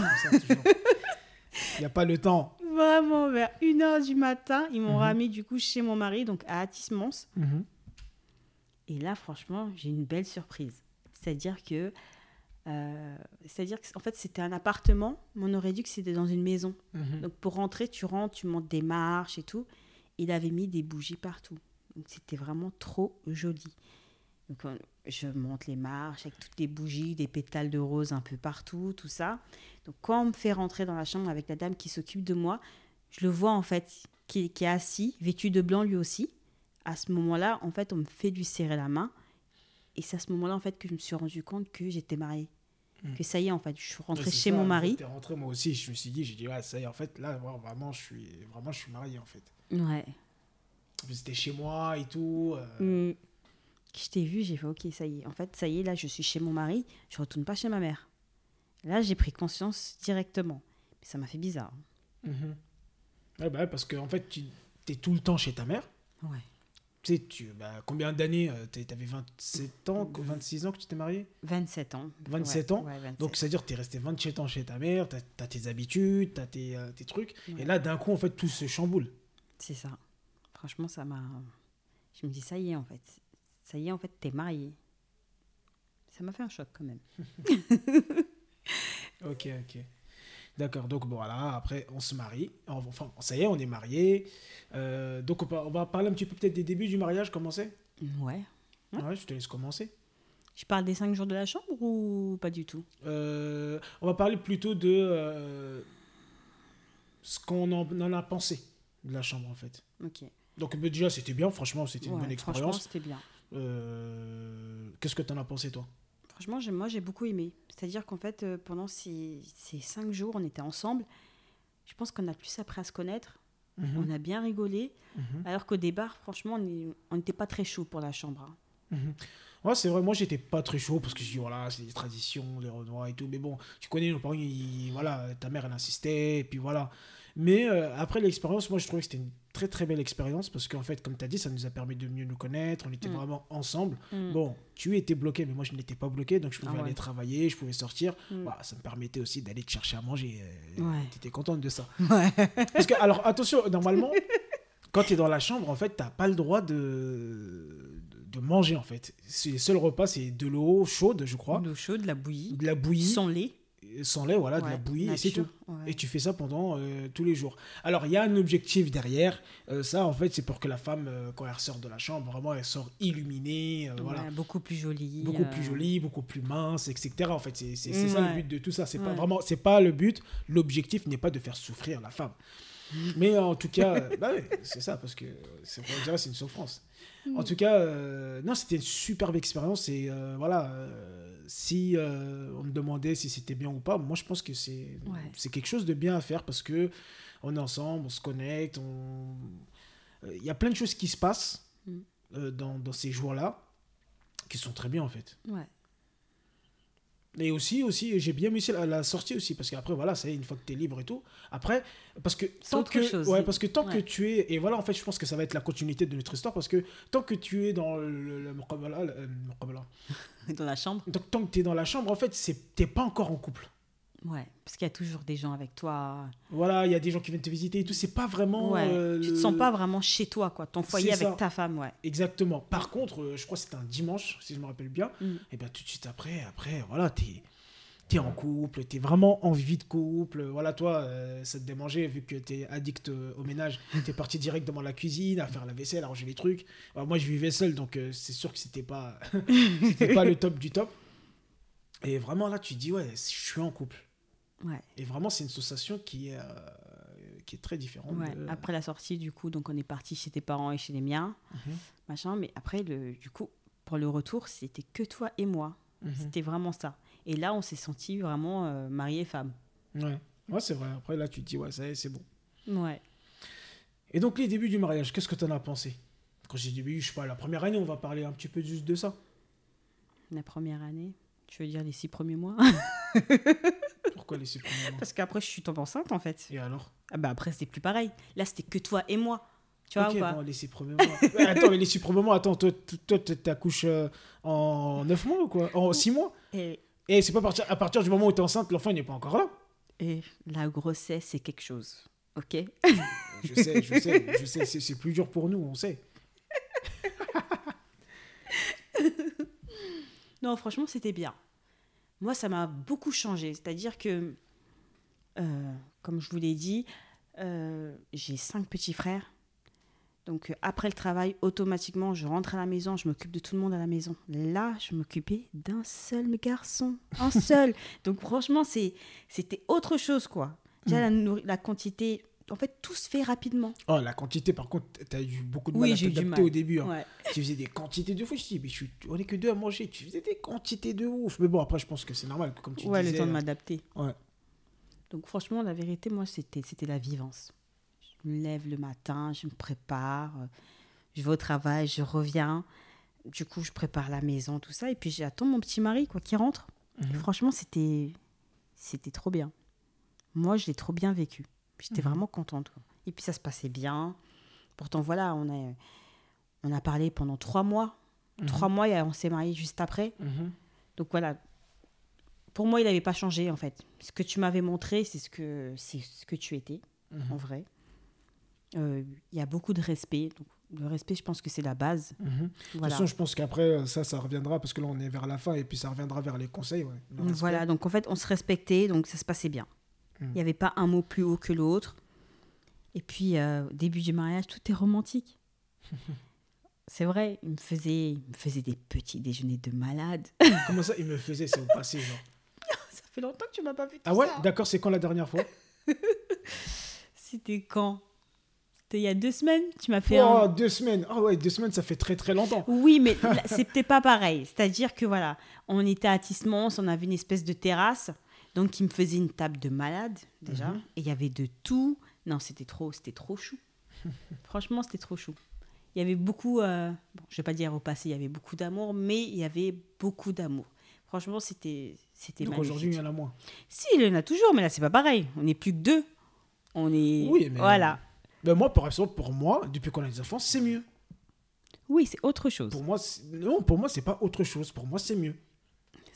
Speaker 1: Il n'y a pas le temps.
Speaker 2: Vraiment, vers 1h du matin, ils m'ont
Speaker 1: Mhm.
Speaker 2: ramené du coup chez mon mari, donc à Atis-Mons. Et là, franchement, j'ai une belle surprise. C'est-à-dire que. euh, C'est-à-dire qu'en fait, c'était un appartement, mais on aurait dit que c'était dans une maison.
Speaker 1: Mhm.
Speaker 2: Donc pour rentrer, tu rentres, tu montes des marches et tout. Il avait mis des bougies partout. Donc c'était vraiment trop joli. Donc on- je monte les marches avec toutes les bougies, des pétales de rose un peu partout, tout ça. Donc quand on me fait rentrer dans la chambre avec la dame qui s'occupe de moi, je le vois en fait qui, qui est assis, vêtu de blanc lui aussi. À ce moment-là, en fait, on me fait lui serrer la main. Et c'est à ce moment-là en fait que je me suis rendu compte que j'étais mariée.
Speaker 1: Mm.
Speaker 2: Que ça y est, en fait, je suis rentrée chez
Speaker 1: ça,
Speaker 2: mon mari.
Speaker 1: fait, T'es rentré moi aussi. Je me suis dit, j'ai dit, ouais, ça y est, en fait, là, vraiment, je suis, vraiment, je suis marié, en fait.
Speaker 2: Ouais.
Speaker 1: C'était chez moi et tout. euh,
Speaker 2: Mm. Je t'ai vu, j'ai fait ok, ça y est. En fait, ça y est, là, je suis chez mon mari, je retourne pas chez ma mère. Là, j'ai pris conscience directement. Mais ça m'a fait bizarre.
Speaker 1: mhm. Ouais, bah, parce que, en fait, tu es tout le temps chez ta mère.
Speaker 2: Ouais.
Speaker 1: Tu sais, tu, bah, combien d'années t'es- T'avais 27 ans, 26 ans que tu t'es marié
Speaker 2: 27 ans.
Speaker 1: 27
Speaker 2: Ouais,
Speaker 1: ans?
Speaker 2: ouais, 27.
Speaker 1: Donc, c'est-à-dire que tu es resté 27 ans chez ta mère, tu as, tes habitudes, tu as tes, euh, tes trucs.
Speaker 2: Ouais.
Speaker 1: Et là, d'un coup, en fait, tout se chamboule.
Speaker 2: C'est ça. Franchement, ça m'a. Je me dis, ça y est, en fait. Ça y est, en fait, t'es mariée. Ça m'a fait un choc quand même.
Speaker 1: Ok, ok. D'accord, donc bon, voilà, après, on se marie. Enfin, ça y est, on est mariés. Euh, donc, on va, on va parler un petit peu peut-être des débuts du mariage, comment c'est?
Speaker 2: Ouais. Ouais.
Speaker 1: Ouais, je te laisse commencer.
Speaker 2: Je parle des 5 jours de la chambre ou pas du tout?
Speaker 1: Euh, on va parler plutôt de euh, ce qu'on en, en a pensé de la chambre, en fait.
Speaker 2: Ok.
Speaker 1: Donc, déjà, c'était bien, franchement, c'était une bonne
Speaker 2: Franchement,
Speaker 1: expérience.
Speaker 2: c'était bien.
Speaker 1: Euh, Qu'est-ce que tu en as pensé, toi?
Speaker 2: Franchement, moi, j'ai beaucoup aimé. C'est-à-dire qu'en fait, euh, pendant ces, ces cinq jours, on était ensemble. Je pense qu'on a plus appris à se connaître.
Speaker 1: Mhm,
Speaker 2: On a bien rigolé.
Speaker 1: mhm,
Speaker 2: Alors qu'au départ, franchement, on n'était pas très chaud pour la chambre. hein.
Speaker 1: mhm. Ouais, c'est vrai, moi j'étais pas très chaud parce que je dis voilà, c'est des traditions, les Renois et tout. Mais bon, tu connais nos parents, ils- voilà, ta mère elle insistait, et puis voilà. Mais euh, après l'expérience, moi je trouvais que c'était une très très belle expérience parce qu'en fait, comme tu as dit, ça nous a permis de mieux nous connaître, on était
Speaker 2: Mm.
Speaker 1: vraiment ensemble.
Speaker 2: Mm.
Speaker 1: Bon, tu étais bloqué, mais moi je n'étais pas bloqué, donc je pouvais
Speaker 2: Ah ouais.
Speaker 1: aller travailler, je pouvais sortir.
Speaker 2: Mm.
Speaker 1: Voilà, ça me permettait aussi d'aller te chercher à manger. euh,
Speaker 2: Ouais.
Speaker 1: Tu étais contente de ça.
Speaker 2: Ouais.
Speaker 1: Parce que, alors attention, normalement, quand tu es dans la chambre, en fait, tu n'as pas le droit de, de manger, en fait. C'est- Les seuls repas, c'est de l'eau chaude, je crois,
Speaker 2: De l'eau chaude, de la bouillie,
Speaker 1: de la bouillie,
Speaker 2: sans lait.
Speaker 1: Sans lait, voilà, de la bouillie, et c'est tout.
Speaker 2: ouais.
Speaker 1: Et tu fais ça pendant euh, tous les jours. Alors, il y a un objectif derrière. Euh, ça, en fait, c'est pour que la femme, euh, quand elle ressort de la chambre, vraiment, elle sort illuminée. voilà.
Speaker 2: Beaucoup plus jolie.
Speaker 1: Beaucoup plus jolie, beaucoup plus mince, etc. En fait, c'est ça le but de tout ça. C'est pas vraiment, c'est pas le but. L'objectif n'est pas de faire souffrir la femme. Mais en tout cas, bah c'est ça parce que c'est une souffrance. En tout cas, non, c'était une superbe expérience et voilà. Si euh, on me demandait si c'était bien ou pas, moi je pense que c'est
Speaker 2: Ouais.
Speaker 1: quelque chose de bien à faire parce que on est ensemble, on se connecte, on euh, il y a plein de choses qui se passent
Speaker 2: Mm.
Speaker 1: euh, dans, dans ces jours-là qui sont très bien en fait.
Speaker 2: Ouais.
Speaker 1: Et aussi, aussi j'ai bien aimé la, la sortie aussi, parce qu'après, voilà, c'est une fois que tu es libre et tout. Après, parce que tant que,
Speaker 2: chose.
Speaker 1: ouais, parce que, tant que tu es. Et voilà, en fait, je pense que ça va être la continuité de notre histoire, parce que tant que tu es dans le. le, le le- euh,
Speaker 2: Dans la chambre.
Speaker 1: donc, tant que tu es dans la chambre, en fait, c'est- t'es pas encore en couple.
Speaker 2: Ouais. Parce qu'il y a toujours des gens avec toi.
Speaker 1: Voilà, il y a des gens qui viennent te visiter et tout. C'est pas vraiment.
Speaker 2: ouais.
Speaker 1: euh,
Speaker 2: tu te sens pas vraiment chez toi, quoi. Ton foyer avec ta femme, ouais.
Speaker 1: Exactement. Par contre, euh, je crois que c'était un dimanche, si je me rappelle bien.
Speaker 2: Mm.
Speaker 1: Et bien tout de suite après, après, voilà, t'es es en couple, t'es vraiment en vie de couple. Voilà, toi, euh, ça te démangeait vu que t'es addict au ménage. T'es parti direct dans la cuisine, à faire la vaisselle, à ranger les trucs. Alors, moi, je vivais seul, donc euh, c'est sûr que c'était pas, c'était pas le top du top. Et vraiment, là, tu te dis, ouais, je suis en couple.
Speaker 2: Ouais.
Speaker 1: Et vraiment, c'est une sensation qui est, euh, qui est très différente.
Speaker 2: Ouais.
Speaker 1: de-
Speaker 2: Après la sortie, du coup, donc on est parti chez tes parents et chez les miens,
Speaker 1: Mhm.
Speaker 2: machin. Mais après, le, du coup, pour le retour, c'était que toi et moi.
Speaker 1: Mhm.
Speaker 2: C'était vraiment ça. Et là, on s'est senti vraiment euh, mari et femme.
Speaker 1: Ouais, ouais c'est vrai. Après, là, tu te dis, ouais, ça c'est bon.
Speaker 2: Ouais.
Speaker 1: Et donc, les débuts du mariage, qu'est-ce que tu en as pensé? Quand j'ai dit début, je sais pas, la première année, on va parler un petit peu juste de ça.
Speaker 2: La première année, tu veux dire les six premiers mois
Speaker 1: Pourquoi les mois
Speaker 2: Parce qu'après, je suis tombée enceinte, en fait.
Speaker 1: Et alors
Speaker 2: Ah bah après, c'était plus pareil. Là, c'était que toi et moi. Tu vois
Speaker 1: Ok,
Speaker 2: ou pas
Speaker 1: bon, les six premiers mois. Mais attends, mais les six premiers mois, attends, toi, toi t'accouches euh, en neuf mois ou quoi En six mois
Speaker 2: et,
Speaker 1: Et c'est pas partir, à partir du moment où t'es enceinte, l'enfant il n'est pas encore là.
Speaker 2: et la grossesse, c'est quelque chose. Ok
Speaker 1: Je sais, je sais, je sais, c'est plus dur pour nous, on sait.
Speaker 2: Non, franchement, c'était bien. Moi, ça m'a beaucoup changé. C'est-à-dire que, euh, comme je vous l'ai dit, euh, j'ai cinq petits frères. Donc, euh, après le travail, automatiquement, je rentre à la maison, je m'occupe de tout le monde à la maison. Là, je m'occupais d'un seul garçon. Un seul. Donc, franchement, c'est- c'était autre chose, quoi. Déjà, la, nourri- la quantité. En fait, tout se fait rapidement.
Speaker 1: Oh, la quantité, par contre, t'as eu beaucoup de
Speaker 2: Oui,
Speaker 1: mal à
Speaker 2: eu du
Speaker 1: t'adapter au début. hein.
Speaker 2: Ouais.
Speaker 1: Tu faisais des quantités de fou. Je dis, mais je suis... on est que deux à manger. Tu faisais des quantités de ouf. Mais bon, après, je pense que c'est normal, comme tu
Speaker 2: ouais,
Speaker 1: disais.
Speaker 2: le temps de m'adapter.
Speaker 1: Ouais.
Speaker 2: Donc franchement, la vérité, moi, c'était, c'était la vivance. Je me lève le matin, je me prépare, euh, je vais au travail, je reviens. Du coup, je prépare la maison, tout ça. Et puis j'attends mon petit mari, quoi, qui rentre. Et franchement, c'était, c'était trop bien. Moi, je l'ai trop bien vécu. J'étais
Speaker 1: Mhm.
Speaker 2: vraiment contente. quoi. Et puis ça se passait bien. Pourtant, voilà, on a, on a parlé pendant trois mois.
Speaker 1: Mhm.
Speaker 2: Trois mois et on s'est mariés juste après.
Speaker 1: Mhm.
Speaker 2: Donc voilà. Pour moi, il n'avait pas changé en fait. Ce que tu m'avais montré, c'est ce que c'est ce que tu étais en vrai. Euh, Il y a beaucoup de respect. Donc, le respect, je pense que c'est la base.
Speaker 1: Mhm. De toute
Speaker 2: Voilà.
Speaker 1: façon, je pense qu'après, euh, ça, ça reviendra parce que là, on est vers la fin et puis ça reviendra vers les conseils. Ouais.
Speaker 2: Voilà. Donc en fait, on se respectait, donc ça se passait bien. Il
Speaker 1: Mhm.
Speaker 2: n'y avait pas un mot plus haut que l'autre. Et puis, euh, au début du mariage, tout est romantique. c'est vrai, il me faisait, il me faisait des petits déjeuners de malade.
Speaker 1: Comment ça, il me faisait, c'est au passé, genre.
Speaker 2: ça fait longtemps que tu m'as pas vu
Speaker 1: Ah ouais, d'accord, c'est quand la dernière fois
Speaker 2: C'était quand? C'était il y a deux semaines. Tu m'as fait
Speaker 1: Oh,
Speaker 2: un...
Speaker 1: deux semaines. Ah ouais, deux semaines, ça fait très très longtemps.
Speaker 2: Oui, mais c'était pas pareil. C'est-à-dire que voilà, on était à Tismons, on avait une espèce de terrasse, donc il me faisait une table de malade déjà,
Speaker 1: Mhm.
Speaker 2: et il y avait de tout. Non, c'était trop, c'était trop chou. Franchement, c'était trop chou. Il y avait beaucoup, euh, bon, je vais pas dire au passé, il y avait beaucoup d'amour, mais il y avait beaucoup d'amour. Franchement, c'était, c'était
Speaker 1: Donc aujourd'hui, il y en a moins.
Speaker 2: Si, il y en a toujours, mais là, c'est pas pareil. On n'est plus que deux. On est,
Speaker 1: Oui, mais-
Speaker 2: voilà.
Speaker 1: Ben moi, par exemple, pour moi, depuis qu'on a des enfants, c'est mieux.
Speaker 2: Oui, c'est autre chose.
Speaker 1: Pour moi, c'est- non, pour moi, c'est pas autre chose. Pour moi, c'est mieux.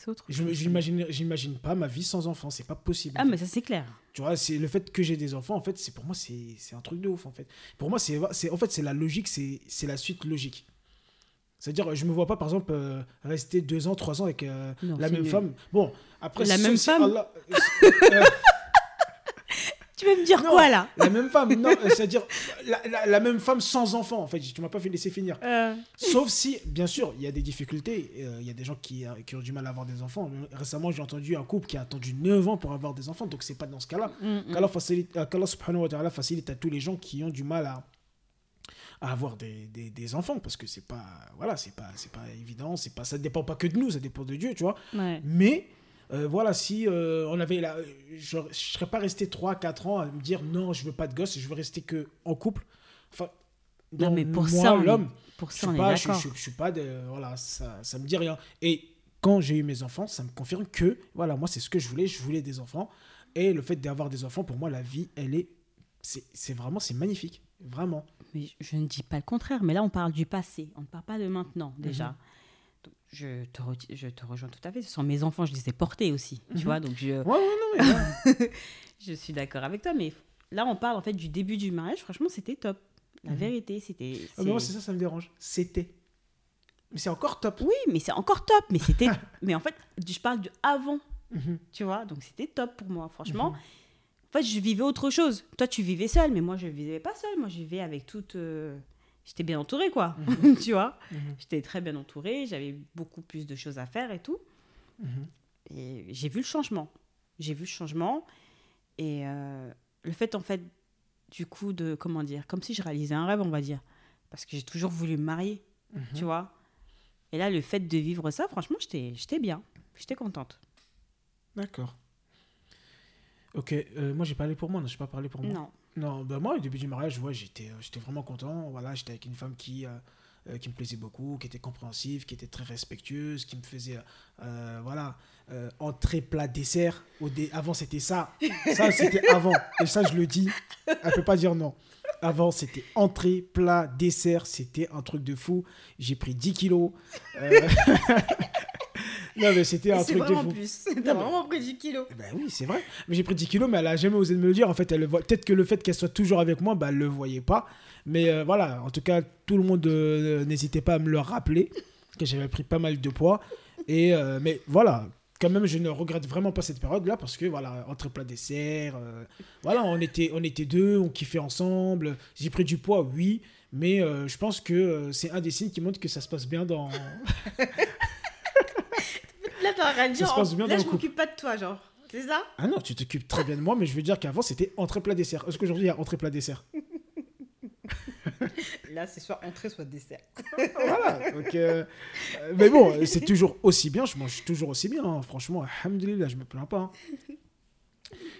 Speaker 2: C'est autre chose.
Speaker 1: j'imagine j'imagine pas ma vie sans enfant, c'est pas possible.
Speaker 2: Ah, mais ça, c'est clair.
Speaker 1: Tu vois, c'est le fait que j'ai des enfants, en fait, c'est pour moi, c'est c'est un truc de ouf, en fait. Pour moi, c'est c'est- en fait, c'est la logique, c'est c'est la suite logique. C'est-à-dire, je me vois pas, par exemple, euh, rester deux ans, trois ans avec euh,
Speaker 2: Non,
Speaker 1: la même
Speaker 2: nul.
Speaker 1: femme. Bon, après,
Speaker 2: La même femme
Speaker 1: Allah- euh,
Speaker 2: Tu veux me dire
Speaker 1: Non.
Speaker 2: quoi, là
Speaker 1: la même femme, non, euh, c'est-à-dire la, la- la même femme sans enfant, en fait. Tu m'as pas fait laisser finir.
Speaker 2: Euh,
Speaker 1: Sauf si, bien sûr, il y a des difficultés. euh, Il y a des gens qui, qui ont du mal à avoir des enfants. Récemment, j'ai entendu un couple qui a attendu 9 ans pour avoir des enfants, donc c'est pas dans ce cas-là.
Speaker 2: mm, mm.
Speaker 1: Qu'Allah facilite, subhanahu wa ta'ala facilite à tous les gens qui ont du mal à, à avoir des, des, des enfants parce que c'est pas voilà c'est pas c'est pas évident c'est pas ça dépend pas que de nous ça dépend de Dieu tu vois
Speaker 2: Ouais.
Speaker 1: mais euh, voilà si euh, on avait la je, je serais pas resté 3 4 ans à me dire non je veux pas de gosse je veux rester que en couple enfin
Speaker 2: Non, mais pour
Speaker 1: moi,
Speaker 2: ça,
Speaker 1: l'homme
Speaker 2: Pour
Speaker 1: je
Speaker 2: ça,
Speaker 1: suis
Speaker 2: on est
Speaker 1: pas je, je, je suis pas de voilà ça ça me dit rien et quand j'ai eu mes enfants ça me confirme que voilà moi c'est ce que je voulais je voulais des enfants et le fait d'avoir des enfants pour moi la vie elle est c'est c'est vraiment c'est magnifique vraiment
Speaker 2: Mais je ne dis pas le contraire, mais là, on parle du passé. On ne parle pas de maintenant, déjà.
Speaker 1: Mhm.
Speaker 2: Je, te re- je te rejoins tout à fait. Ce sont mes enfants, je les ai portés aussi.
Speaker 1: Mhm.
Speaker 2: Tu vois, donc je,
Speaker 1: ouais, ouais non mais
Speaker 2: je suis d'accord avec toi. Mais là, on parle en fait du début du mariage. Franchement, c'était top. La
Speaker 1: Mhm.
Speaker 2: vérité, c'était.
Speaker 1: Ah, mais moi
Speaker 2: c'est-
Speaker 1: ça ça me dérange c'était mais c'est encore top
Speaker 2: Oui, mais c'est encore top. Mais c'était. mais en fait, je parle du avant.
Speaker 1: Mhm.
Speaker 2: Tu vois, donc c'était top pour moi. Franchement, en fait, je vivais autre chose. Toi, tu vivais seule, mais moi, je vivais pas seule. Moi, je vivais avec toute. euh, J'étais bien entourée, quoi. tu vois
Speaker 1: Mhm.
Speaker 2: J'étais très bien entourée. J'avais beaucoup plus de choses à faire et tout.
Speaker 1: Mhm.
Speaker 2: Et j'ai vu le changement. J'ai vu le changement. Et euh, le fait, en fait, du coup, de. Comment dire Comme si je réalisais un rêve, on va dire. Parce que j'ai toujours voulu me marier,
Speaker 1: Mhm.
Speaker 2: tu vois. Et là, le fait de vivre ça, franchement, j'étais bien. J'étais contente.
Speaker 1: d'accord ok euh, moi j'ai parlé pour moi non j'ai pas parlé pour moi
Speaker 2: Non.
Speaker 1: Non, bah moi, au début du mariage, euh, j'étais vraiment content. Voilà, j'étais avec une femme qui, euh, euh, qui me plaisait beaucoup, qui était compréhensive, qui était très respectueuse, qui me faisait, euh, voilà, euh, entrée, plat, dessert. Avant, c'était ça. Ça, c'était avant. Et ça, je le dis, elle peut pas dire non. Avant, c'était entrée, plat, dessert. C'était un truc de fou. J'ai pris 10 kilos. Non, mais c'était un truc de fou.
Speaker 2: plus.
Speaker 1: T'as
Speaker 2: vraiment pris 10 kilos.
Speaker 1: Eh Ben oui, c'est vrai. Mais j'ai pris 10 kilos, mais elle a jamais osé me le dire. En fait, elle le voit. Peut-être que le fait qu'elle soit toujours avec moi, bah, elle le voyait pas. Mais euh, voilà, en tout cas, tout le monde euh, n'hésitait pas à me le rappeler que j'avais pris pas mal de poids. Et euh, mais voilà, quand même, je ne regrette vraiment pas cette période-là parce que voilà, entre plat dessert, euh, voilà, on était, on était deux, on kiffait ensemble. J'ai pris du poids, oui. Mais je pense que c'est un des signes qui montre que ça se passe bien dans.
Speaker 2: Là, t'as rien de
Speaker 1: Ça se
Speaker 2: dire.
Speaker 1: passe bien
Speaker 2: Là,
Speaker 1: dans
Speaker 2: je m'occupe pas de toi, genre. C'est ça?
Speaker 1: Ah non, tu t'occupes très bien de moi, mais je veux dire qu'avant c'était entrée plat dessert. Est-ce qu'aujourd'hui il y a entrée plat dessert?
Speaker 2: Là, c'est soit entrée, soit dessert.
Speaker 1: voilà. Donc, euh, mais bon, c'est toujours aussi bien. Je mange toujours aussi bien. hein. Franchement, alhamdoulilah, je me plains pas. hein.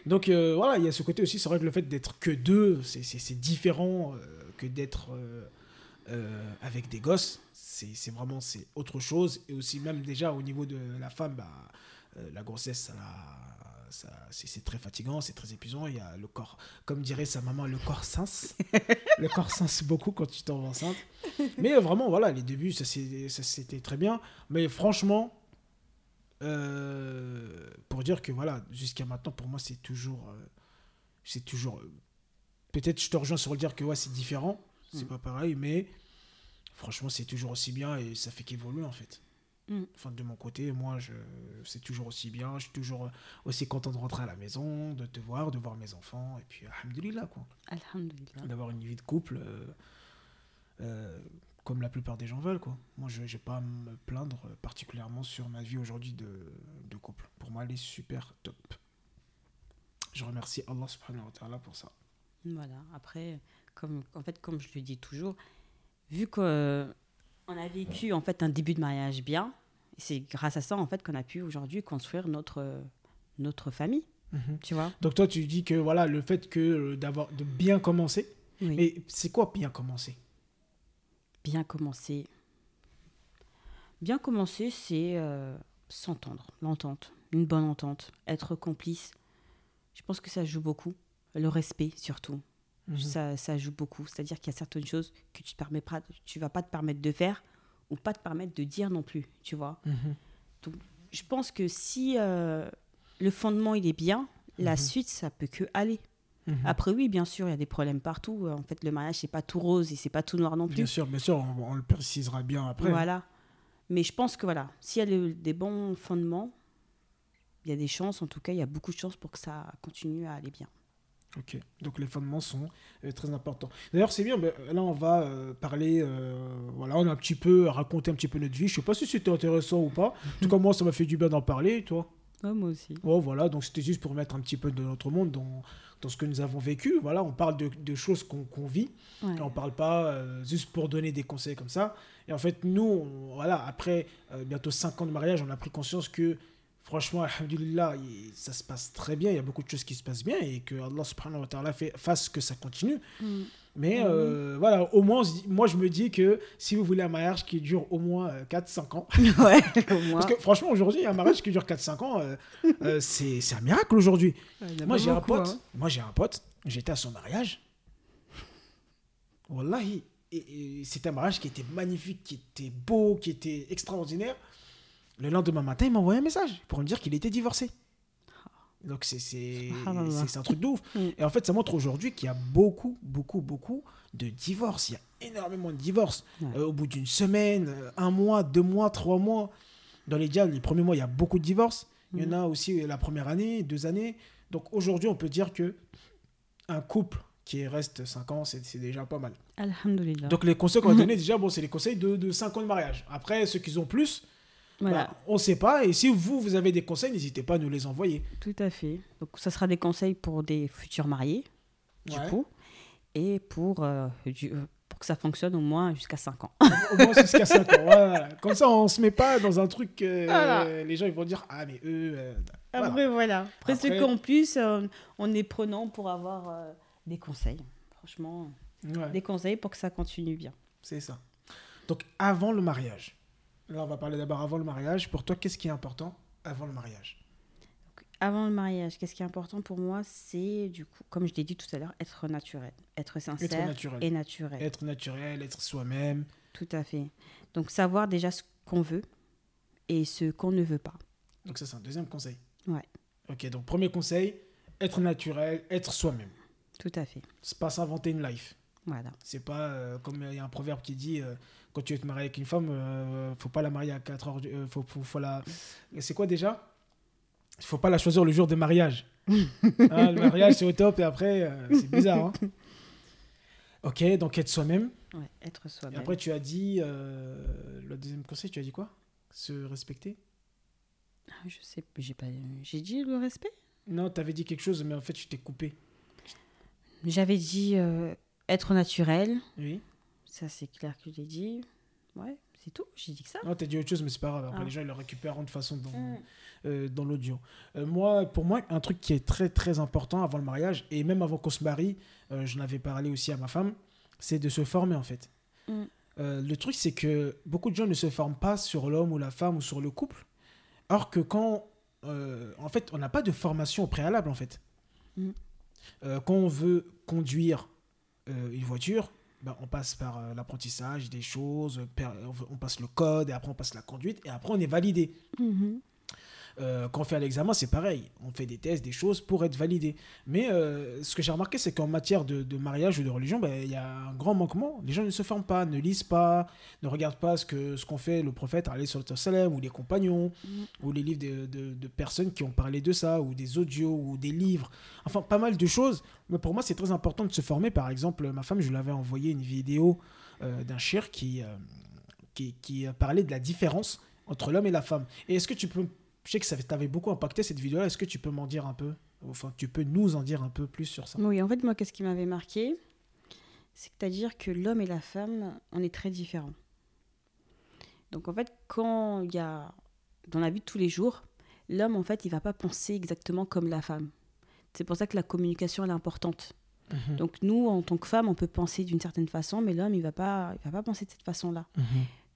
Speaker 1: Donc euh, voilà, il y a ce côté aussi. C'est vrai que le fait d'être que deux, c'est différent euh, que d'être euh, avec des gosses. C'est vraiment c'est autre chose. Et aussi même déjà au niveau de la femme, bah, euh, la grossesse, ça, la- ça- c'est très fatigant, c'est très épuisant. Il y a le corps, comme dirait sa maman, le corps sens. le corps sens beaucoup quand tu tombes enceinte. Mais vraiment, voilà, les débuts, ça c'était très bien. Mais franchement, euh, pour dire que voilà, jusqu'à maintenant, pour moi, c'est toujours. c'est toujours. Peut-être je te rejoins sur le dire que ouais, c'est différent, c'est
Speaker 2: Mm.
Speaker 1: pas pareil, mais franchement, c'est toujours aussi bien et ça fait qu'évoluer en fait.
Speaker 2: Mm.
Speaker 1: Enfin, de mon côté, moi, je, c'est toujours aussi bien. Je suis toujours aussi content de rentrer à la maison, de te voir, de voir mes enfants, et puis, alhamdoulilah, quoi
Speaker 2: Alhamdulillah.
Speaker 1: d'avoir une vie de couple euh, euh, comme la plupart des gens veulent quoi. Moi je n'ai pas à me plaindre particulièrement sur ma vie aujourd'hui de, de couple. Pour moi elle est super top. Je remercie Allah subhanahu wa ta'ala pour ça.
Speaker 2: Voilà. Après, comme, en fait, comme je le dis toujours, vu qu'on a vécu en fait un début de mariage bien, c'est grâce à ça en fait qu'on a pu aujourd'hui construire notre, notre famille. Tu vois
Speaker 1: Donc toi tu dis que voilà le fait que euh, d'avoir de bien commencer.
Speaker 2: Oui.
Speaker 1: Mais c'est quoi bien commencer?
Speaker 2: Bien commencer. Bien commencer, c'est euh, s'entendre, l'entente, une bonne entente, être complice. Je pense que ça joue beaucoup. Le respect surtout.
Speaker 1: Mhm.
Speaker 2: ça, ça joue beaucoup. C'est-à-dire qu'il y a certaines choses que tu ne tu vas pas te permettre de faire ou pas te permettre de dire non plus, tu vois.
Speaker 1: Mhm.
Speaker 2: je pense que si euh, le fondement il est bien, la
Speaker 1: Mhm.
Speaker 2: suite ça peut que aller. Après oui, bien sûr, il y a des problèmes partout. En fait, le mariage c'est pas tout rose et c'est pas tout noir non
Speaker 1: Bien
Speaker 2: plus.
Speaker 1: sûr, bien sûr, on, on le précisera bien après.
Speaker 2: Voilà. Mais je pense que voilà, s'il y a des bons fondements, il y a des chances, en tout cas, il y a beaucoup de chances pour que ça continue à aller bien.
Speaker 1: Ok, donc les fondements sont euh, très importants. D'ailleurs, c'est bien, ben, là on va euh, parler, euh, voilà, on a un petit peu raconté un petit peu notre vie. Je sais pas si c'était intéressant ou pas. En tout cas, moi, ça m'a fait du bien d'en parler, toi.
Speaker 2: moi aussi.
Speaker 1: Oh, voilà, donc c'était juste pour mettre un petit peu de notre monde dans, dans ce que nous avons vécu. Voilà, on parle de, de choses qu'on vit.
Speaker 2: Ouais.
Speaker 1: Et on parle pas juste pour donner des conseils comme ça. Et en fait, nous, on- voilà, après bientôt 5 ans de mariage, on a pris conscience que, franchement, alhamdoulilah, il- ça se passe très bien. Il y a beaucoup de choses qui se passent bien et que Allah subhanahu wa ta'ala fasse que ça continue.
Speaker 2: Mm.
Speaker 1: Mais euh, voilà, au moins, moi, je me dis que si vous voulez un mariage qui dure au moins 4-5 ans,
Speaker 2: ouais, au moins.
Speaker 1: parce que franchement, aujourd'hui, un mariage qui dure 4-5 ans, euh, euh, c'est un miracle aujourd'hui. Moi, j'ai un pote.
Speaker 2: hein.
Speaker 1: Moi, j'ai un pote. J'étais à son mariage. Wallahi. Et, et c'était un mariage qui était magnifique, qui était beau, qui était extraordinaire. Le lendemain matin, il m'a envoyé un message pour me dire qu'il était divorcé. Donc, c'est un truc de ouf.
Speaker 2: Mm.
Speaker 1: Et en fait, ça montre aujourd'hui qu'il y a beaucoup, beaucoup, beaucoup de divorces. Il y a énormément de divorces.
Speaker 2: Ouais.
Speaker 1: Euh, au bout d'une semaine, euh, un mois, deux mois, trois mois. Dans les diables, les premiers mois, il y a beaucoup de divorces. Il y en
Speaker 2: Mm.
Speaker 1: a aussi euh, la première année, deux années. Donc aujourd'hui, on peut dire que un couple qui reste 5 ans, c'est déjà pas mal.
Speaker 2: Alhamdulillah.
Speaker 1: Donc les conseils qu'on va donner, déjà, bon, c'est les conseils de, de 5 ans de mariage. Après, ceux qui ont plus,
Speaker 2: voilà,
Speaker 1: bah, on ne sait pas. Et si vous, vous avez des conseils, n'hésitez pas à nous les envoyer.
Speaker 2: tout à fait. Donc, ça sera des conseils pour des futurs mariés, du
Speaker 1: Ouais.
Speaker 2: coup, et pour, euh, du- euh, pour que ça fonctionne au moins jusqu'à 5 ans.
Speaker 1: Au moins jusqu'à 5 ans. Voilà. Comme ça, on se met pas dans un truc. euh,
Speaker 2: Voilà.
Speaker 1: Les gens ils vont dire Ah, mais eux. euh, voilà.
Speaker 2: Après, voilà. Après,
Speaker 1: Après-
Speaker 2: c'est qu'en plus, euh, on est prenant pour avoir euh, des conseils. Franchement,
Speaker 1: Ouais,
Speaker 2: des conseils pour que ça continue bien.
Speaker 1: c'est ça. Donc avant le mariage. Là, on va parler d'abord avant le mariage. Pour toi, qu'est-ce qui est important avant le mariage?
Speaker 2: Avant le mariage, qu'est-ce qui est important pour moi? C'est, du coup, comme je l'ai dit tout à l'heure, être naturel. Être sincère
Speaker 1: naturel.
Speaker 2: et naturel.
Speaker 1: Être naturel, être soi-même.
Speaker 2: Tout à fait. Donc, savoir déjà ce qu'on veut et ce qu'on ne veut pas.
Speaker 1: Donc ça, c'est un deuxième conseil.
Speaker 2: Ouais.
Speaker 1: Ok, donc premier conseil, être naturel, être soi-même.
Speaker 2: Tout à fait.
Speaker 1: C'est pas s'inventer une life.
Speaker 2: Voilà.
Speaker 1: C'est pas euh, comme il y a un proverbe qui dit euh, quand tu veux te marier avec une femme, euh, faut pas la marier à 4 heures. euh, faut, faut, faut la. C'est quoi déjà? Il faut pas la choisir le jour du mariage. Hein, le mariage, c'est au top et après, euh, c'est bizarre. hein. ok, donc être soi-même.
Speaker 2: Ouais, être
Speaker 1: Et
Speaker 2: soi-même.
Speaker 1: après, tu as dit. euh, le deuxième conseil, tu as dit quoi? Se respecter
Speaker 2: Ah, Je sais, j'ai pas, j'ai dit le respect.
Speaker 1: Non, tu avais dit quelque chose, mais en fait, je t'ai coupé.
Speaker 2: J'avais dit être naturel.
Speaker 1: Oui.
Speaker 2: Ça, c'est clair que je l'ai dit. Ouais, c'est tout. J'ai dit que ça.
Speaker 1: Non, t'as dit autre chose, mais c'est pas grave. Après,
Speaker 2: Ah.
Speaker 1: les gens, ils le récupéreront de façon dans,
Speaker 2: Mm.
Speaker 1: euh, dans l'audio. Euh, moi, pour moi, un truc qui est très, très important avant le mariage, et même avant qu'on se marie, euh, je l'avais parlé aussi à ma femme, c'est de se former, en fait.
Speaker 2: Mm.
Speaker 1: Euh, le truc, c'est que beaucoup de gens ne se forment pas sur l'homme ou la femme ou sur le couple. Or que quand... en fait, on n'a pas de formation au préalable, en fait.
Speaker 2: Mm.
Speaker 1: Quand on veut conduire une voiture, ben, on passe par euh, l'apprentissage des choses, on passe le code, et après on passe la conduite, et après on est validé.
Speaker 2: Mhm.
Speaker 1: Euh, quand on fait un examen, c'est pareil. On fait des tests, des choses pour être validé. Mais euh, ce que j'ai remarqué, c'est qu'en matière de, de mariage ou de religion, ben, il y a un grand manquement. Les gens ne se forment pas, ne lisent pas, ne regardent pas ce qu'ont ce qu'ont fait le prophète, wassalam, ou les compagnons,
Speaker 2: Mhm.
Speaker 1: ou les livres de, de- de personnes qui ont parlé de ça, ou des audios, ou des livres. Enfin, pas mal de choses. Mais pour moi, c'est très important de se former. Par exemple, ma femme, je lui avais envoyé une vidéo euh, d'un cher qui, euh, qui, qui parlait de la différence entre l'homme et la femme. Et est-ce que tu peux je sais que ça t'avait beaucoup impacté cette vidéo-là. Est-ce que tu peux m'en dire un peu? Enfin, tu peux nous en dire un peu plus sur ça
Speaker 2: Oui, en fait, moi, qu'est-ce qui m'avait marqué? C'est-à-dire que l'homme et la femme, on est très différents. Donc, en fait, quand il y a. Dans la vie de tous les jours, l'homme, en fait, il va pas penser exactement comme la femme. C'est pour ça que la communication, elle est importante.
Speaker 1: Mhm.
Speaker 2: Donc, nous, en tant que femme, on peut penser d'une certaine façon, mais l'homme, il va pas, il va pas penser de cette façon-là.
Speaker 1: Mhm.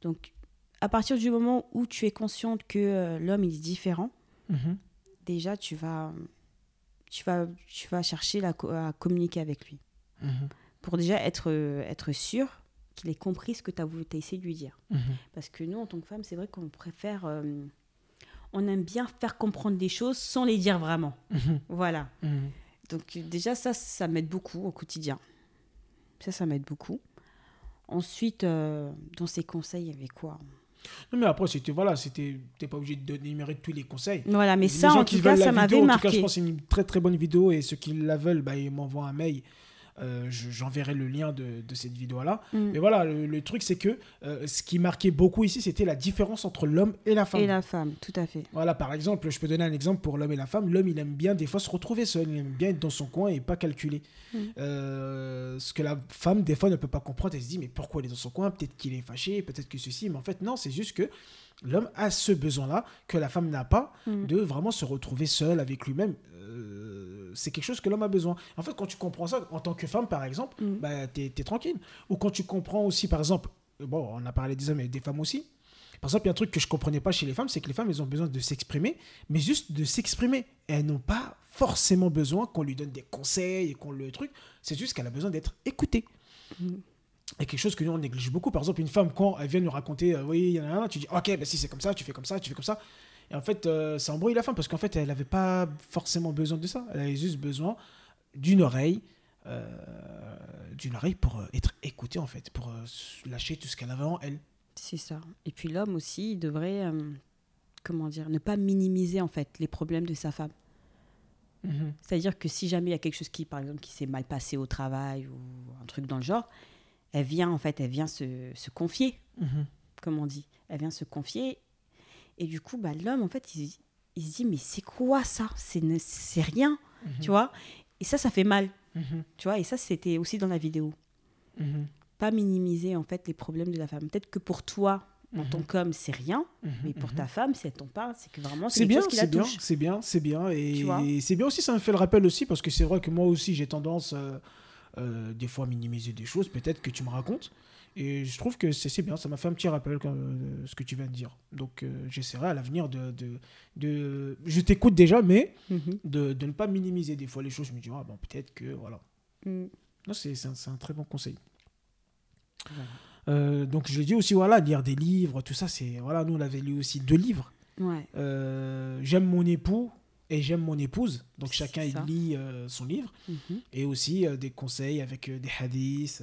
Speaker 2: Donc, à partir du moment où tu es consciente que euh, l'homme est différent,
Speaker 1: Mhm.
Speaker 2: déjà, tu vas, tu vas, tu vas chercher la à communiquer avec lui.
Speaker 1: Mhm.
Speaker 2: pour déjà être, euh, être sûr qu'il ait compris ce que tu as, t'as essayé de lui dire.
Speaker 1: Mhm.
Speaker 2: Parce que nous, en tant que femme, c'est vrai qu'on préfère, euh, on aime bien faire comprendre des choses sans les dire vraiment. Voilà. Donc déjà, ça, ça m'aide beaucoup au quotidien. Ça, ça m'aide beaucoup. Ensuite, euh, dans ses conseils, il y avait quoi?
Speaker 1: Non, mais après, c'était, voilà, c'était, t'es pas obligé de d'énumérer tous les conseils.
Speaker 2: Voilà, mais
Speaker 1: Les
Speaker 2: ça, en tout cas, ça
Speaker 1: vidéo, En tout cas, je
Speaker 2: marqué.
Speaker 1: pense que c'est une très très bonne vidéo et ceux qui la veulent, bah, ils m'envoient un mail. Euh, je- J'enverrai le lien de, de cette vidéo-là.
Speaker 2: Mm.
Speaker 1: Mais voilà, le, le truc, c'est que euh, ce qui marquait beaucoup ici, c'était la différence entre l'homme et la femme.
Speaker 2: Et la femme, tout à fait.
Speaker 1: Voilà, par exemple, je peux donner un exemple pour l'homme et la femme. L'homme, il aime bien des fois se retrouver seul, il aime bien être dans son coin et pas calculer.
Speaker 2: Mm.
Speaker 1: Euh, ce que la femme, des fois, ne peut pas comprendre. Elle se dit, mais pourquoi il est dans son coin? Peut-être qu'il est fâché, peut-être que ceci. Mais en fait, non, c'est juste que l'homme a ce besoin-là que la femme n'a pas
Speaker 2: Mm.
Speaker 1: de vraiment se retrouver seul avec lui-même. Euh, c'est quelque chose que l'homme a besoin. En fait, quand tu comprends ça, en tant que femme, par exemple,
Speaker 2: Mm.
Speaker 1: bah, t'es es tranquille. Ou quand tu comprends aussi, par exemple, bon, on a parlé des hommes et des femmes aussi. Par exemple, il y a un truc que je comprenais pas chez les femmes, c'est que les femmes, elles ont besoin de s'exprimer, mais juste de s'exprimer. Elles n'ont pas forcément besoin qu'on lui donne des conseils et qu'on le truc. C'est juste qu'elle a besoin d'être écoutée.
Speaker 2: Mm.
Speaker 1: Et quelque chose que nous, on néglige beaucoup. Par exemple, une femme, quand elle vient nous raconter, euh, oui, il y en a un, tu dis, ok, bah, si c'est comme ça, tu fais comme ça, tu fais comme ça. Et en fait, euh, ça embrouille la femme parce qu'en fait, elle n'avait pas forcément besoin de ça. Elle avait juste besoin d'une oreille, euh, d'une oreille pour euh, être écoutée, en fait, pour lâcher tout ce qu'elle avait en elle.
Speaker 2: C'est ça. Et puis l'homme aussi, il devrait, euh, comment dire, ne pas minimiser en fait les problèmes de sa femme. C'est-à-dire que si jamais il y a quelque chose qui, par exemple, qui s'est mal passé au travail ou un truc dans le genre, elle vient en fait, elle vient se, se confier,
Speaker 1: Mhm.
Speaker 2: comme on dit. Elle vient se confier. Et du coup, bah, l'homme, en fait, il, il se dit, mais c'est quoi ça? C'est rien, tu vois? Et ça, ça fait mal,
Speaker 1: Mhm.
Speaker 2: tu vois? Et ça, c'était aussi dans la vidéo.
Speaker 1: Mhm.
Speaker 2: Pas minimiser, en fait, les problèmes de la femme. Peut-être que pour toi, en
Speaker 1: Mhm.
Speaker 2: tant qu'homme, c'est rien,
Speaker 1: Mhm.
Speaker 2: mais pour
Speaker 1: Mhm.
Speaker 2: ta femme, si elle t'en parle, c'est que vraiment, c'est
Speaker 1: bien, c'est bien, c'est bien, c'est bien. Et c'est bien aussi, ça me fait le rappel aussi, parce que c'est vrai que moi aussi, j'ai tendance, euh, euh, des fois, à minimiser des choses, peut-être que tu me racontes. Et je trouve que c'est bien, ça m'a fait un petit rappel, quand, euh, ce que tu viens de dire. Donc, euh, j'essaierai à l'avenir de, de, de- Je t'écoute déjà, mais
Speaker 2: Mhm.
Speaker 1: de, de ne pas minimiser des fois les choses. Je me dis, ah, bon, peut-être que, voilà.
Speaker 2: Mm.
Speaker 1: Non, c'est un, un très bon conseil. Euh, donc, je dit aussi, voilà, lire des livres, tout ça, c'est... Voilà, nous, on avait lu aussi deux livres.
Speaker 2: Ouais.
Speaker 1: Euh, j'aime mon époux et j'aime mon épouse. Donc chacun il lit euh, son livre
Speaker 2: Mhm.
Speaker 1: et aussi euh, des conseils avec euh, des hadiths,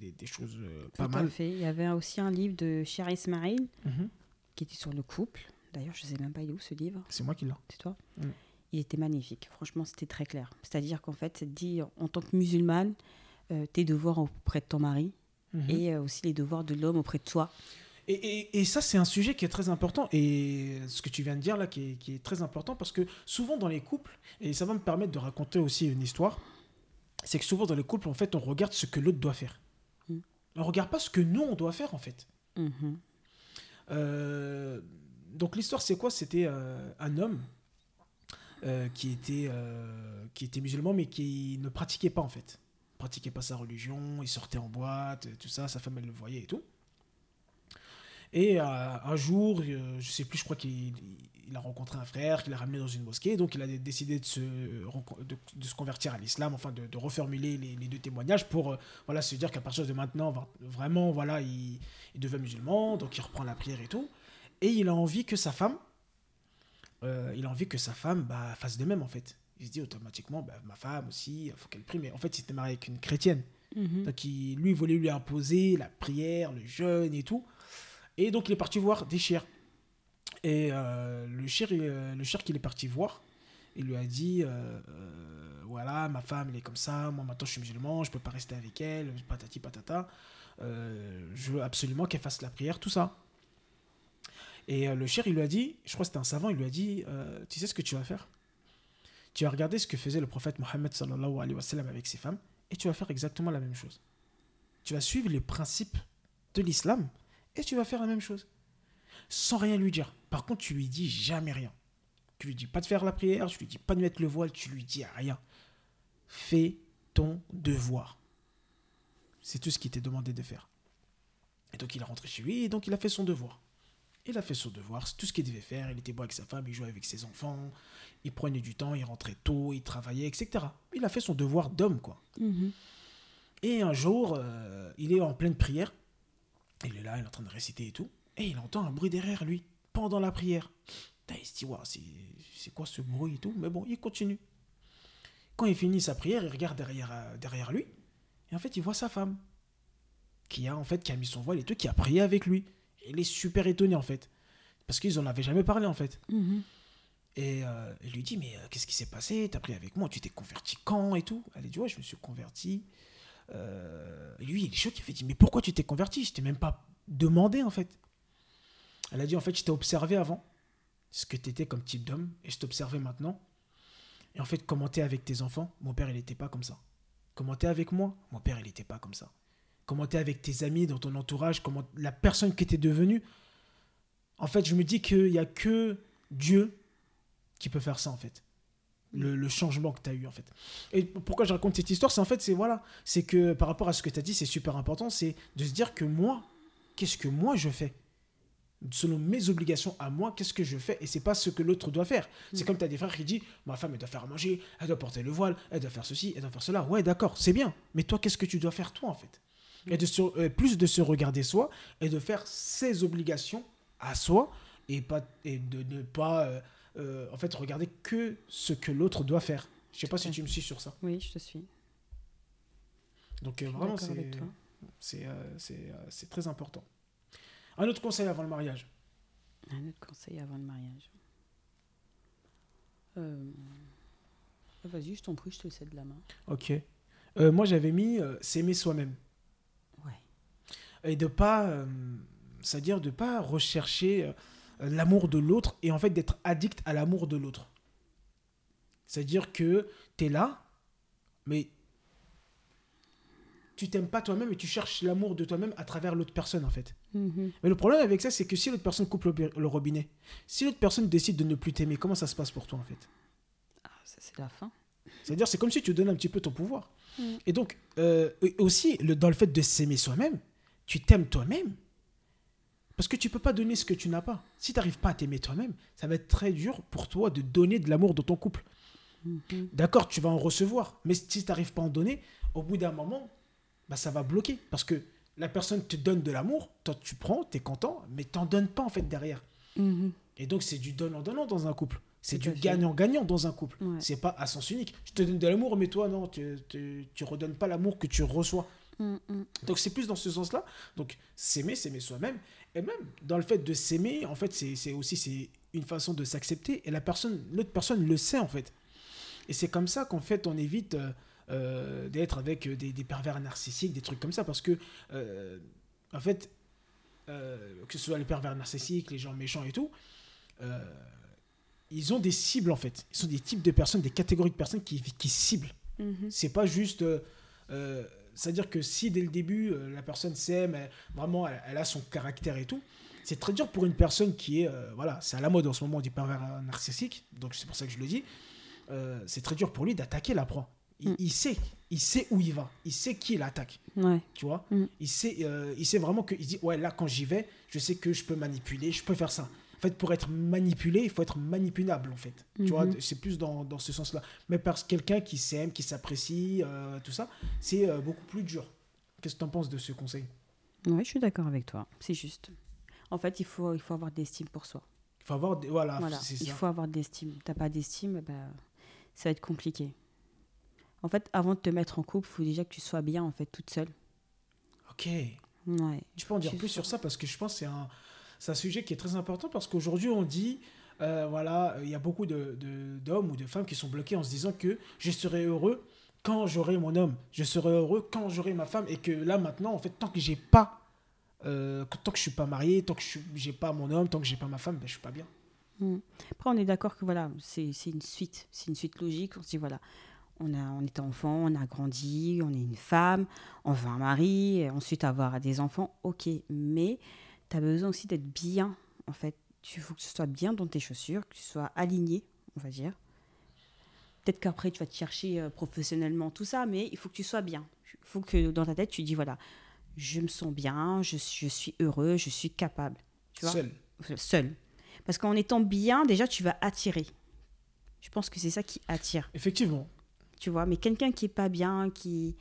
Speaker 1: des, des choses pas mal.
Speaker 2: fait. Il y avait aussi un livre de Cher Ismail
Speaker 1: Mhm.
Speaker 2: qui était sur le couple. D'ailleurs, je sais même pas il est où ce livre?
Speaker 1: C'est moi qui l'ai.
Speaker 2: C'est toi?
Speaker 1: Mm.
Speaker 2: Il était magnifique. Franchement, c'était très clair. C'est-à-dire qu'en fait, dire, en tant que musulmane, tes devoirs auprès de ton mari
Speaker 1: Mhm.
Speaker 2: et aussi les devoirs de l'homme auprès de toi.
Speaker 1: Et, et- et ça, c'est un sujet qui est très important. Et ce que tu viens de dire là, qui est, qui est très important, parce que souvent dans les couples, et ça va me permettre de raconter aussi une histoire, c'est que souvent dans les couples, en fait, on regarde ce que l'autre doit faire.
Speaker 2: Mm.
Speaker 1: On regarde pas ce que nous, on doit faire, en fait.
Speaker 2: Mhm.
Speaker 1: Euh, donc l'histoire c'est quoi? C'était euh, un homme euh, qui, était, qui était musulman mais qui ne pratiquait pas en fait. Il pratiquait pas sa religion, il sortait en boîte, tout ça, sa femme elle le voyait et tout. Et euh, un jour, euh, je sais plus, je crois qu'il il a rencontré un frère, qu'il a ramené dans une mosquée, donc il a décidé de se, de, de se convertir à l'islam, enfin de, de reformuler les, les deux témoignages pour euh, voilà, se dire qu'à partir de maintenant, vraiment, voilà, il, il devient musulman, donc il reprend la prière et tout. Et il a envie que sa femme, euh, il a envie que sa femme bah, fasse de même en fait. Il se dit automatiquement, bah, ma femme aussi, il faut qu'elle prie. Mais en fait, il était marié avec une chrétienne.
Speaker 2: Mhm.
Speaker 1: Donc il, lui, il voulait lui imposer la prière, le jeûne et tout. Et donc il est parti voir des chiens. Et euh, le chien, le chien qu'il est parti voir, il lui a dit, euh, euh, voilà, ma femme, elle est comme ça, moi maintenant je suis musulman, je peux pas rester avec elle, patati patata. Euh, je veux absolument qu'elle fasse la prière, tout ça. Et euh, le cher, il lui a dit, je crois que c'était un savant, il lui a dit, euh, tu sais ce que tu vas faire? Tu vas regarder ce que faisait le prophète Mohammed sallallahu avec ses femmes, et tu vas faire exactement la même chose. Tu vas suivre les principes de l'islam, et tu vas faire la même chose. Sans rien lui dire. Par contre, tu lui dis jamais rien. Tu lui dis pas de faire la prière, tu lui dis pas de mettre le voile, tu lui dis rien. Fais ton devoir. C'est tout ce qui t'est demandé de faire. Et donc il est rentré chez lui, et donc il a fait son devoir. Il a fait son devoir, c'est tout ce qu'il devait faire. Il était bon avec sa femme, il jouait avec ses enfants, il prenait du temps, il rentrait tôt, il travaillait, etc. Il a fait son devoir d'homme, quoi.
Speaker 2: Mhm.
Speaker 1: Et un jour, euh, il est en pleine prière. Il est là, il est en train de réciter et tout. Et il entend un bruit derrière lui, pendant la prière. il se dit, c'est quoi ce bruit et tout? Mais bon, il continue. Quand il finit sa prière, il regarde derrière, euh, derrière lui. Et en fait, il voit sa femme. Qui a, en fait, qui a mis son voile et tout, qui a prié avec lui. Et il est super étonné, en fait. Parce qu'ils en avaient jamais parlé, en fait.
Speaker 2: Mhm.
Speaker 1: Et euh, il lui dit, mais euh, qu'est-ce qui s'est passé? T'as prié avec moi, tu t'es converti quand et tout? Elle dit, ouais, je me suis converti. Euh, lui, il est choqué. Il dit, mais pourquoi tu t'es converti? Je t'ai même pas demandé, en fait. Elle a dit, en fait, je t'ai observé avant, ce que tu étais comme type d'homme, et je t'observais maintenant. Et en fait, comment t'es avec tes enfants? Mon père, il n'était pas comme ça. Comment t'es avec moi? Mon père, il n'était pas comme ça. Comment t'es avec tes amis, dans ton entourage? Comment la personne qui était devenue? En fait, je me dis qu'il n'y a que Dieu qui peut faire ça, en fait. Le, le changement que tu as eu, en fait. Et pourquoi je raconte cette histoire C'est en fait, c'est voilà, c'est que par rapport à ce que tu as dit, c'est super important, c'est de se dire que moi, qu'est-ce que moi je fais? Selon mes obligations à moi, qu'est-ce que je fais? Et c'est pas ce que l'autre doit faire. C'est
Speaker 2: Mm.
Speaker 1: comme tu as des frères qui disent ma femme elle doit faire à manger, elle doit porter le voile, elle doit faire ceci, elle doit faire cela. Ouais, d'accord, c'est bien. Mais toi qu'est-ce que tu dois faire toi en fait? Et de se- euh, plus de se regarder soi et de faire ses obligations à soi et pas et de ne pas euh, euh, en fait regarder que ce que l'autre doit faire. Je sais pas si tu me suis sur ça.
Speaker 2: Oui, je te suis.
Speaker 1: Donc euh, vraiment c'est euh, euh, très important. Un autre conseil avant le mariage.
Speaker 2: Un autre conseil avant le mariage. Euh, Vas-y, je t'en prie, je te cède la main.
Speaker 1: Ok. Moi, j'avais mis s'aimer soi-même.
Speaker 2: Ouais.
Speaker 1: Et de pas. C'est-à-dire de pas rechercher l'amour de l'autre et en fait d'être addict à l'amour de l'autre. C'est-à-dire que tu es là, mais tu t'aimes pas toi-même et tu cherches l'amour de toi-même à travers l'autre personne en fait.
Speaker 2: Mhm.
Speaker 1: Mais le problème avec ça, c'est que si l'autre personne coupe le, le robinet, si l'autre personne décide de ne plus t'aimer, comment ça se passe pour toi en fait?
Speaker 2: Ah, ça, c'est la fin.
Speaker 1: C'est-à-dire, c'est comme si tu donnes un petit peu ton pouvoir.
Speaker 2: Mm.
Speaker 1: Et donc, euh, aussi, le, dans le fait de s'aimer soi-même, tu t'aimes toi-même. Parce que tu peux pas donner ce que tu n'as pas. Si tu n'arrives pas à t'aimer toi-même, ça va être très dur pour toi de donner de l'amour dans ton couple.
Speaker 2: Mhm.
Speaker 1: D'accord, tu vas en recevoir. Mais si tu n'arrives pas à en donner, au bout d'un moment, bah, ça va bloquer. Parce que la personne te donne de l'amour, toi tu prends, tu es content, mais tu n'en donnes pas en fait derrière.
Speaker 2: Mhm.
Speaker 1: Et donc, c'est du donnant-donnant dans un couple. C'est du gagnant-gagnant dans un couple.
Speaker 2: Ouais.
Speaker 1: C'est pas à sens unique. Je te donne de l'amour, mais toi, non, tu, tu, tu redonnes pas l'amour que tu reçois.
Speaker 2: Mhm.
Speaker 1: Donc, c'est plus dans ce sens-là. Donc, s'aimer, s'aimer soi-même. Et même dans le fait de s'aimer, en fait, c'est aussi c'est une façon de s'accepter. Et la personne, l'autre personne le sait, en fait. Et c'est comme ça qu'en fait, on évite euh, euh, d'être avec euh, des, des pervers narcissiques, des trucs comme ça. Parce que, euh, en fait, euh, que ce soit les pervers narcissiques, les gens méchants et tout, ils ont des cibles, en fait. Ils sont des types de personnes, des catégories de personnes qui, qui ciblent.
Speaker 2: Mhm.
Speaker 1: C'est pas juste. euh, C'est-à-dire que si dès le début, euh, la personne s'aime, vraiment, elle, elle a son caractère et tout, c'est très dur pour une personne qui est. euh, voilà, c'est à la mode en ce moment du pervers narcissique, donc c'est pour ça que je le dis. Euh, c'est très dur pour lui d'attaquer la proie. Il,
Speaker 2: Mm.
Speaker 1: il sait, il sait où il va, il sait qui il attaque,
Speaker 2: Ouais.
Speaker 1: tu vois.
Speaker 2: Mm.
Speaker 1: Il, sait, euh, il sait vraiment que. Il dit, ouais, là, quand j'y vais, je sais que je peux manipuler, je peux faire ça. En fait, pour être manipulé, il faut être manipulable, en fait. Tu vois,
Speaker 2: Mhm.
Speaker 1: c'est plus dans, dans ce sens-là. Mais parce que quelqu'un qui s'aime, qui s'apprécie, euh, tout ça, c'est euh, beaucoup plus dur. Qu'est-ce que tu en penses de ce conseil?
Speaker 2: Ouais, je suis d'accord avec toi. C'est juste. En fait, il faut, il faut avoir de l'estime pour soi.
Speaker 1: Il faut avoir. des- Voilà,
Speaker 2: voilà.
Speaker 1: c'est
Speaker 2: Il
Speaker 1: ça.
Speaker 2: faut avoir de l'estime. T'as pas d'estime, bah, ça va être compliqué. En fait, avant de te mettre en couple, il faut déjà que tu sois bien, en fait, toute seule.
Speaker 1: Ok.
Speaker 2: Ouais.
Speaker 1: Tu peux en dire
Speaker 2: Tu
Speaker 1: plus sur ça parce que je pense que c'est un, c'est un sujet qui est très important parce qu'aujourd'hui on dit, euh, voilà, il y a beaucoup de- de- d'hommes ou de femmes qui sont bloqués en se disant que je serai heureux quand j'aurai mon homme, je serai heureux quand j'aurai ma femme et que là maintenant en fait tant que j'ai pas, euh, tant que je suis pas marié, tant que je j'ai pas mon homme, tant que j'ai pas ma femme, ben, je suis pas bien.
Speaker 2: Mm. Après, on est d'accord que voilà, c'est une suite, c'est une suite logique. On se dit voilà, on, a, on était enfant, on a grandi, on est une femme, on veut un mari, ensuite avoir des enfants, ok. Mais tu as besoin aussi d'être bien, en fait. Il faut que tu sois bien dans tes chaussures, que tu sois aligné, on va dire. Peut-être qu'après, tu vas te chercher euh, professionnellement, tout ça, mais il faut que tu sois bien. Il faut que dans ta tête, tu dis voilà, je me sens bien, je, suis- je suis heureux, je suis capable. Tu vois?
Speaker 1: Seul.
Speaker 2: seul. Parce qu'en étant bien, déjà, tu vas attirer. Je pense que c'est ça qui attire,
Speaker 1: Effectivement.
Speaker 2: tu vois? Mais quelqu'un qui est pas bien, qui,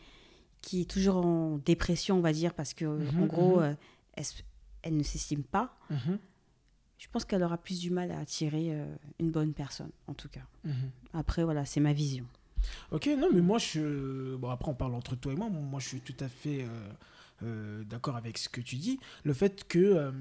Speaker 2: qui est toujours en dépression, on va dire, parce que
Speaker 1: Mhm,
Speaker 2: en gros,
Speaker 1: mhm.
Speaker 2: euh, elle, elle ne s'estime pas,
Speaker 1: Mhm.
Speaker 2: je pense qu'elle aura plus du mal à attirer euh, une bonne personne, en tout cas.
Speaker 1: Mhm.
Speaker 2: Après, voilà, c'est ma vision.
Speaker 1: Ok, non, mais moi, je. Bon, après, on parle entre toi et moi. Moi, je suis tout à fait euh, euh, d'accord avec ce que tu dis. Le fait que.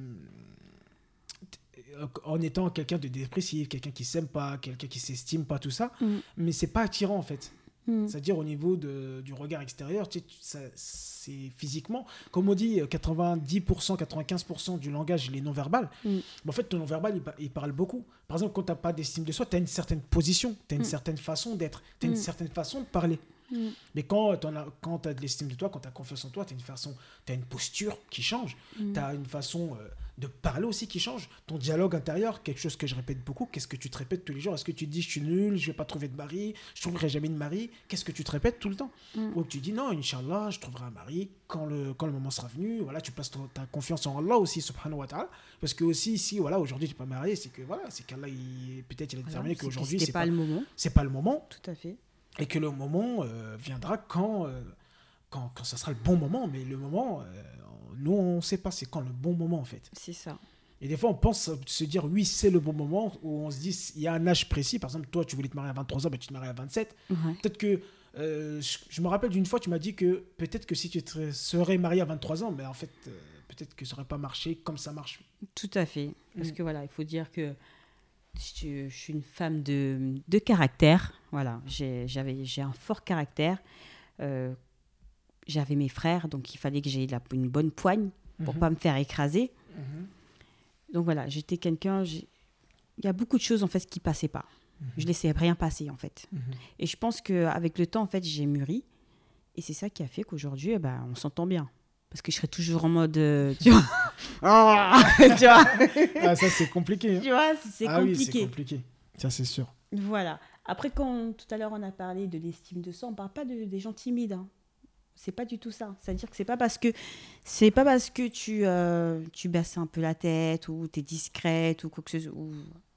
Speaker 1: en étant quelqu'un de dépressif, quelqu'un qui s'aime pas, quelqu'un qui s'estime pas, tout ça,
Speaker 2: Mm.
Speaker 1: mais c'est pas attirant en fait.
Speaker 2: Mm.
Speaker 1: C'est-à-dire au niveau de, du regard extérieur, tu sais, c'est physiquement, comme on dit, 90%, 95% du langage, il est non-verbal.
Speaker 2: Mm.
Speaker 1: Mais en fait, ton non-verbal, il, il parle beaucoup. Par exemple, quand tu n'as pas d'estime de soi, tu as une certaine position, tu as une
Speaker 2: Mm.
Speaker 1: certaine façon d'être, tu as une certaine façon de parler.
Speaker 2: Mm.
Speaker 1: Mais quand tu as de l'estime de toi, quand tu as confiance en toi, tu as une façon, tu une posture qui change,
Speaker 2: Mm.
Speaker 1: tu as une façon euh, de parler aussi qui change. Ton dialogue intérieur, quelque chose que je répète beaucoup, qu'est-ce que tu te répètes tous les jours? Est-ce que tu te dis je suis nul, je vais pas trouver de mari, je trouverai jamais de mari? Qu'est-ce que tu te répètes tout le temps?
Speaker 2: Mm.
Speaker 1: Ou tu dis non, Inch'Allah, je trouverai un mari quand le, quand le moment sera venu. Voilà, tu places ta confiance en Allah aussi, subhanahu wa ta'ala. Parce que aussi, si voilà, aujourd'hui tu n'es pas marié, c'est que voilà, c'est qu'Allah, peut-être il a déterminé qu'aujourd'hui, c'est
Speaker 2: pas,
Speaker 1: pas,
Speaker 2: le moment.
Speaker 1: c'est pas le moment
Speaker 2: Tout à fait.
Speaker 1: Et que le moment euh, viendra quand, euh, quand, quand ça sera le bon moment. Mais le moment, euh, nous, on ne sait pas c'est quand le bon moment en fait.
Speaker 2: C'est ça.
Speaker 1: Et des fois, on pense se dire oui, c'est le bon moment, où on se dit il y a un âge précis. Par exemple, toi, tu voulais te marier à 23 ans, mais tu te maries à 27.
Speaker 2: Ouais.
Speaker 1: Peut-être que. euh, je, je me rappelle d'une fois, tu m'as dit que peut-être que si tu te serais marié à 23 ans, mais en fait, peut-être que ça n'aurait pas marché comme ça marche.
Speaker 2: Tout à fait. Parce
Speaker 1: Mm.
Speaker 2: que voilà, il faut dire que je, je suis une femme de, de caractère. Voilà, j'ai un fort caractère. Euh, J'avais mes frères, donc il fallait que j'ai la- une bonne poigne pour
Speaker 1: Mhm.
Speaker 2: pas me faire écraser.
Speaker 1: Mhm.
Speaker 2: Donc voilà, j'étais quelqu'un. Il y a beaucoup de choses en fait qui passaient pas. Je laissais rien passer en fait.
Speaker 1: Mhm.
Speaker 2: Et je pense qu'avec le temps, en fait, j'ai mûri. Et c'est ça qui a fait qu'aujourd'hui, eh ben, on s'entend bien. Parce que je serais toujours en mode. euh, tu vois Ah, Tu vois,
Speaker 1: Ah, ça, c'est compliqué. hein.
Speaker 2: tu vois, c'est
Speaker 1: ah oui, c'est
Speaker 2: compliqué.
Speaker 1: compliqué. Ça, c'est sûr.
Speaker 2: Voilà. Après, quand tout à l'heure on a parlé de l'estime de soi, on parle pas de, des gens timides. Hein. C'est pas du tout ça. C'est-à-dire que c'est pas parce que c'est pas parce que tu euh, tu baisses un peu la tête ou tu es discrète ou quoi que ce soit.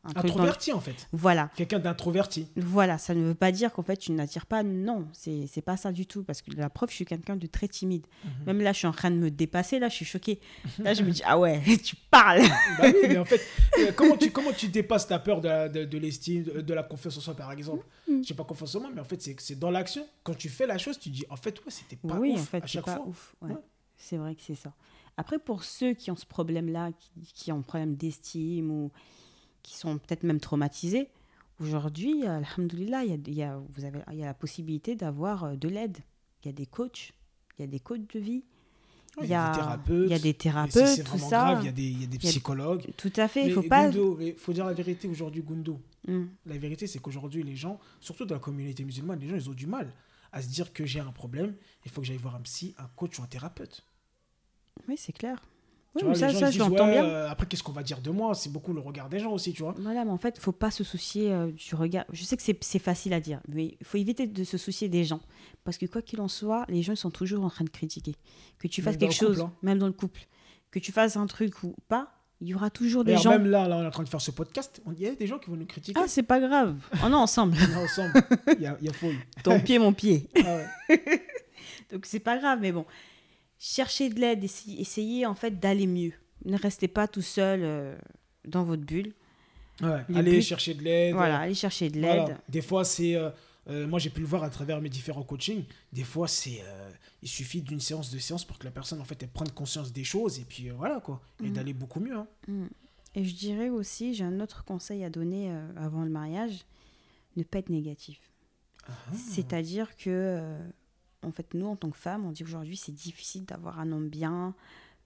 Speaker 2: Un dans
Speaker 1: Introverti, en fait.
Speaker 2: Voilà.
Speaker 1: Quelqu'un d'introverti.
Speaker 2: Voilà, ça ne veut pas dire qu'en fait tu n'attires pas. Non, c'est pas ça du tout. Parce que la preuve, je suis quelqu'un de très timide.
Speaker 1: Mhm.
Speaker 2: Même là, je suis en train de me dépasser. Là, je suis choquée. Là, je me dis, ah ouais, tu parles.
Speaker 1: Bah oui, mais en fait, euh, comment tu, comment tu dépasses ta peur de, la- de, de l'estime, de, la confiance en soi, par exemple?
Speaker 2: Mm.
Speaker 1: Je sais pas confiance en moi, mais en fait, c'est dans l'action. Quand tu fais la chose, tu dis, en fait, ouais, c'était pas
Speaker 2: oui,
Speaker 1: ouf
Speaker 2: en fait,
Speaker 1: à
Speaker 2: c'est
Speaker 1: chaque
Speaker 2: pas
Speaker 1: fois.
Speaker 2: ouf. ouais.
Speaker 1: Ouais.
Speaker 2: C'est vrai que c'est ça. Après, pour ceux qui ont ce problème-là, qui, qui ont un problème d'estime ou qui sont peut-être même traumatisés, aujourd'hui, alhamdoulilah, il y y, a, vous avez, il y a la possibilité d'avoir euh, de l'aide. Il y a des coachs, il y a des coachs de vie, il y a,
Speaker 1: des thérapeutes.
Speaker 2: il y a des
Speaker 1: et
Speaker 2: thérapeutes,
Speaker 1: si c'est
Speaker 2: tout ça.
Speaker 1: il y a des, il y a des
Speaker 2: Il y a-
Speaker 1: psychologues.
Speaker 2: Tout à fait, il faut pas...
Speaker 1: Gundo, mais faut dire la vérité aujourd'hui, Gundo.
Speaker 2: Hum,
Speaker 1: La vérité, c'est qu'aujourd'hui, les gens, surtout dans la communauté musulmane, les gens, ils ont du mal à se dire que j'ai un problème, il faut que j'aille voir un psy, un coach ou un thérapeute.
Speaker 2: Oui, c'est clair. Oui,
Speaker 1: vois,
Speaker 2: mais ça,
Speaker 1: les gens,
Speaker 2: ça
Speaker 1: ils
Speaker 2: je
Speaker 1: disent,
Speaker 2: l'entends
Speaker 1: ouais,
Speaker 2: bien.
Speaker 1: euh, après, qu'est-ce qu'on va dire de moi? C'est beaucoup le regard des gens aussi, tu vois.
Speaker 2: Voilà, mais en fait, il faut pas se soucier euh, du regard. Je sais que c'est c'est facile à dire, mais il faut éviter de se soucier des gens. Parce que quoi qu'il en soit, les gens sont toujours en train de critiquer. Que tu fasses quelque
Speaker 1: couple,
Speaker 2: chose,
Speaker 1: hein.
Speaker 2: même dans le couple, que tu fasses un truc ou pas, il y aura toujours des gens.
Speaker 1: même là, là, on est en train de faire ce podcast, il y a des gens qui vont nous critiquer.
Speaker 2: Ah, c'est pas grave. On est ensemble.
Speaker 1: On est ensemble, il y a, il y a.
Speaker 2: Ton pied, mon pied.
Speaker 1: Ah ouais.
Speaker 2: Donc c'est pas grave, mais bon. Cherchez de l'aide, essayez, essayez, en fait d'aller mieux. Ne restez pas tout seul euh, dans votre bulle.
Speaker 1: Ouais, Allez chercher de l'aide.
Speaker 2: Voilà, allez chercher de l'aide.
Speaker 1: Voilà. Des fois, c'est. euh, euh, moi, j'ai pu le voir à travers mes différents coachings. Des fois, c'est. euh, il suffit d'une séance de séance pour que la personne, en fait, elle prenne conscience des choses et puis euh, voilà, quoi. Et
Speaker 2: Mhm.
Speaker 1: d'aller beaucoup mieux. hein.
Speaker 2: Et je dirais aussi, j'ai un autre conseil à donner euh, avant le mariage, ne pas être négatif.
Speaker 1: Ah.
Speaker 2: C'est-à-dire que, euh, en fait, nous, en tant que femmes, on dit aujourd'hui, c'est difficile d'avoir un homme bien.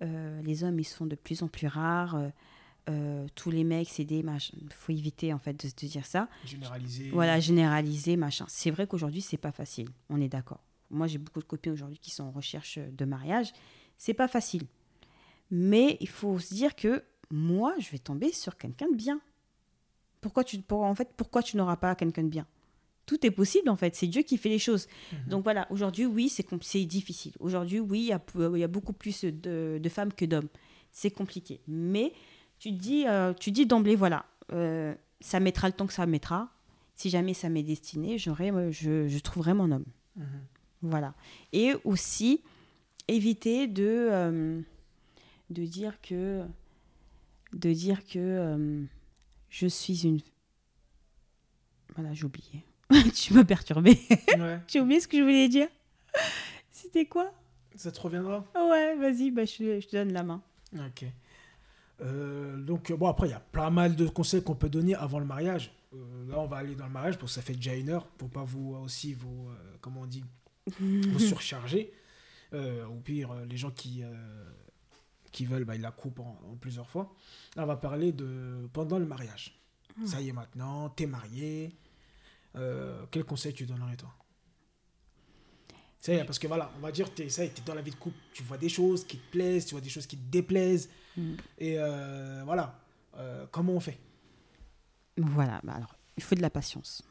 Speaker 2: Euh, les hommes, ils se font de plus en plus rares. Euh, euh, tous les mecs, c'est des machins. Il faut éviter, en fait, de se dire ça.
Speaker 1: Généraliser.
Speaker 2: Voilà, généraliser, machin. C'est vrai qu'aujourd'hui, c'est pas facile. On est d'accord. Moi, j'ai beaucoup de copines aujourd'hui qui sont en recherche de mariage. C'est pas facile. Mais il faut se dire que moi, je vais tomber sur quelqu'un de bien. Pourquoi tu, pour- en fait, pourquoi tu n'auras pas quelqu'un de bien? Tout est possible, en fait. C'est Dieu qui fait les choses.
Speaker 1: Mhm.
Speaker 2: Donc voilà, aujourd'hui, oui, c'est difficile. Aujourd'hui, oui, il y a, y beaucoup plus de, de femmes que d'hommes. C'est compliqué. Mais tu te dis, euh, tu dis d'emblée, voilà, euh, ça mettra le temps que ça mettra. Si jamais ça m'est destiné, j'aurai, euh, je, je trouverai mon homme.
Speaker 1: Mhm.
Speaker 2: Voilà. Et aussi, éviter de, euh, de dire que de dire que je suis une. Voilà, j'ai oublié. tu m'as perturbé.
Speaker 1: Ouais.
Speaker 2: j'ai oublié ce que je voulais dire? C'était quoi?
Speaker 1: Ça te reviendra?
Speaker 2: Ouais, vas-y, bah, je, je te donne la main.
Speaker 1: Ok. Euh, donc, bon, après, il y a pas mal de conseils qu'on peut donner avant le mariage. Euh, là, on va aller dans le mariage parce que ça fait déjà une heure pour pas vous aussi vous, euh, comment on dit, vous surcharger. Ou pire, les gens qui, qui veulent, bah, ils la coupent en, en plusieurs fois. Là, on va parler de pendant le mariage. Ça y est, maintenant, t'es marié. Euh, quel conseil tu donnerais, toi? Ça y est, parce que voilà, on va dire, est, t'es dans la vie de couple, tu vois des choses qui te plaisent, tu vois des choses qui te déplaisent.
Speaker 2: Mm.
Speaker 1: Et euh, voilà, Euh, comment on fait?
Speaker 2: Voilà, bah alors, il faut de la patience.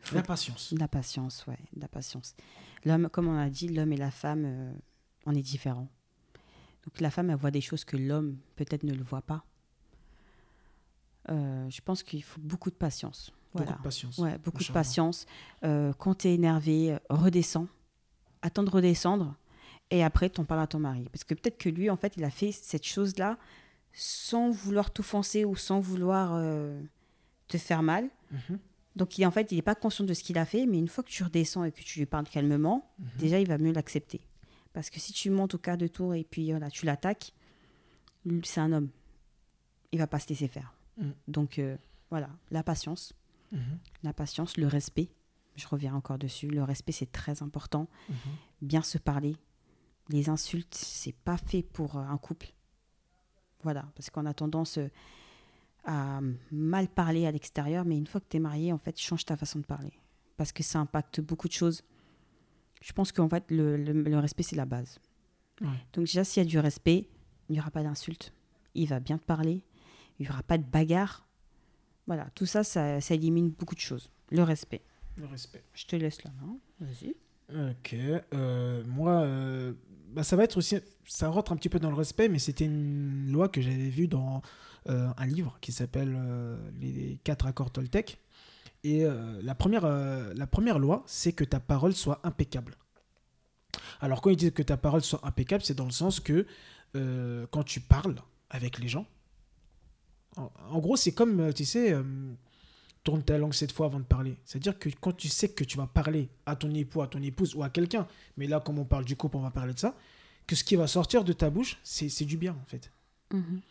Speaker 2: Faut
Speaker 1: La patience.
Speaker 2: De la patience, ouais, de la patience. L'homme, comme on a dit, l'homme et la femme, euh, on est différents. Donc la femme, elle voit des choses que l'homme peut-être ne le voit pas. Je pense qu'il faut beaucoup de patience.
Speaker 1: Beaucoup de patience.
Speaker 2: Ouais, beaucoup de
Speaker 1: Inch'Allah.
Speaker 2: patience. Euh, quand tu es énervé, euh, redescends. Attends de redescendre. Et après, t'en parles à ton mari. Parce que peut-être que lui, en fait, il a fait cette chose-là sans vouloir t'offenser ou sans vouloir euh, te faire mal.
Speaker 1: Mhm.
Speaker 2: Donc, il, en fait, il n'est pas conscient de ce qu'il a fait, mais une fois que tu redescends et que tu lui parles calmement,
Speaker 1: Mhm.
Speaker 2: déjà, il va mieux l'accepter. Parce que si tu montes au quart de tour et puis voilà, tu l'attaques, c'est un homme. Il va pas se laisser faire.
Speaker 1: Mhm.
Speaker 2: Donc, euh, voilà, la patience.
Speaker 1: Mhm.
Speaker 2: La patience, le respect. Je reviens encore dessus. Le respect, c'est très important.
Speaker 1: Mhm.
Speaker 2: Bien se parler. Les insultes, c'est pas fait pour euh, un couple. Voilà, parce qu'on a tendance euh, à mal parler à l'extérieur, mais une fois que tu es marié, en fait, change ta façon de parler. Parce que ça impacte beaucoup de choses. Je pense qu'en fait, le, le- le respect, c'est la base.
Speaker 1: Ouais.
Speaker 2: Donc déjà, s'il y a du respect, il n'y aura pas d'insultes. Il va bien te parler. Il n'y aura pas de bagarre. Voilà, tout ça, ça, ça élimine beaucoup de choses. Le respect.
Speaker 1: Le respect.
Speaker 2: Je te laisse la main. Vas-y.
Speaker 1: Ok. euh, moi, euh, bah, ça va être aussi. Ça rentre un petit peu dans le respect, mais c'était une loi que j'avais vue dans euh, un livre qui s'appelle Les quatre accords Toltec. Et la, première, la première loi, c'est que ta parole soit impeccable. Alors, quand ils disent que ta parole soit impeccable, c'est dans le sens que quand tu parles avec les gens, en, en gros, c'est comme, euh, tu sais, euh, tourne ta langue cette fois avant de parler. C'est-à-dire que quand tu sais que tu vas parler à ton époux, à ton épouse ou à quelqu'un, mais là, comme on parle du couple, on va parler de ça, que ce qui va sortir de ta bouche, c'est du bien, en fait.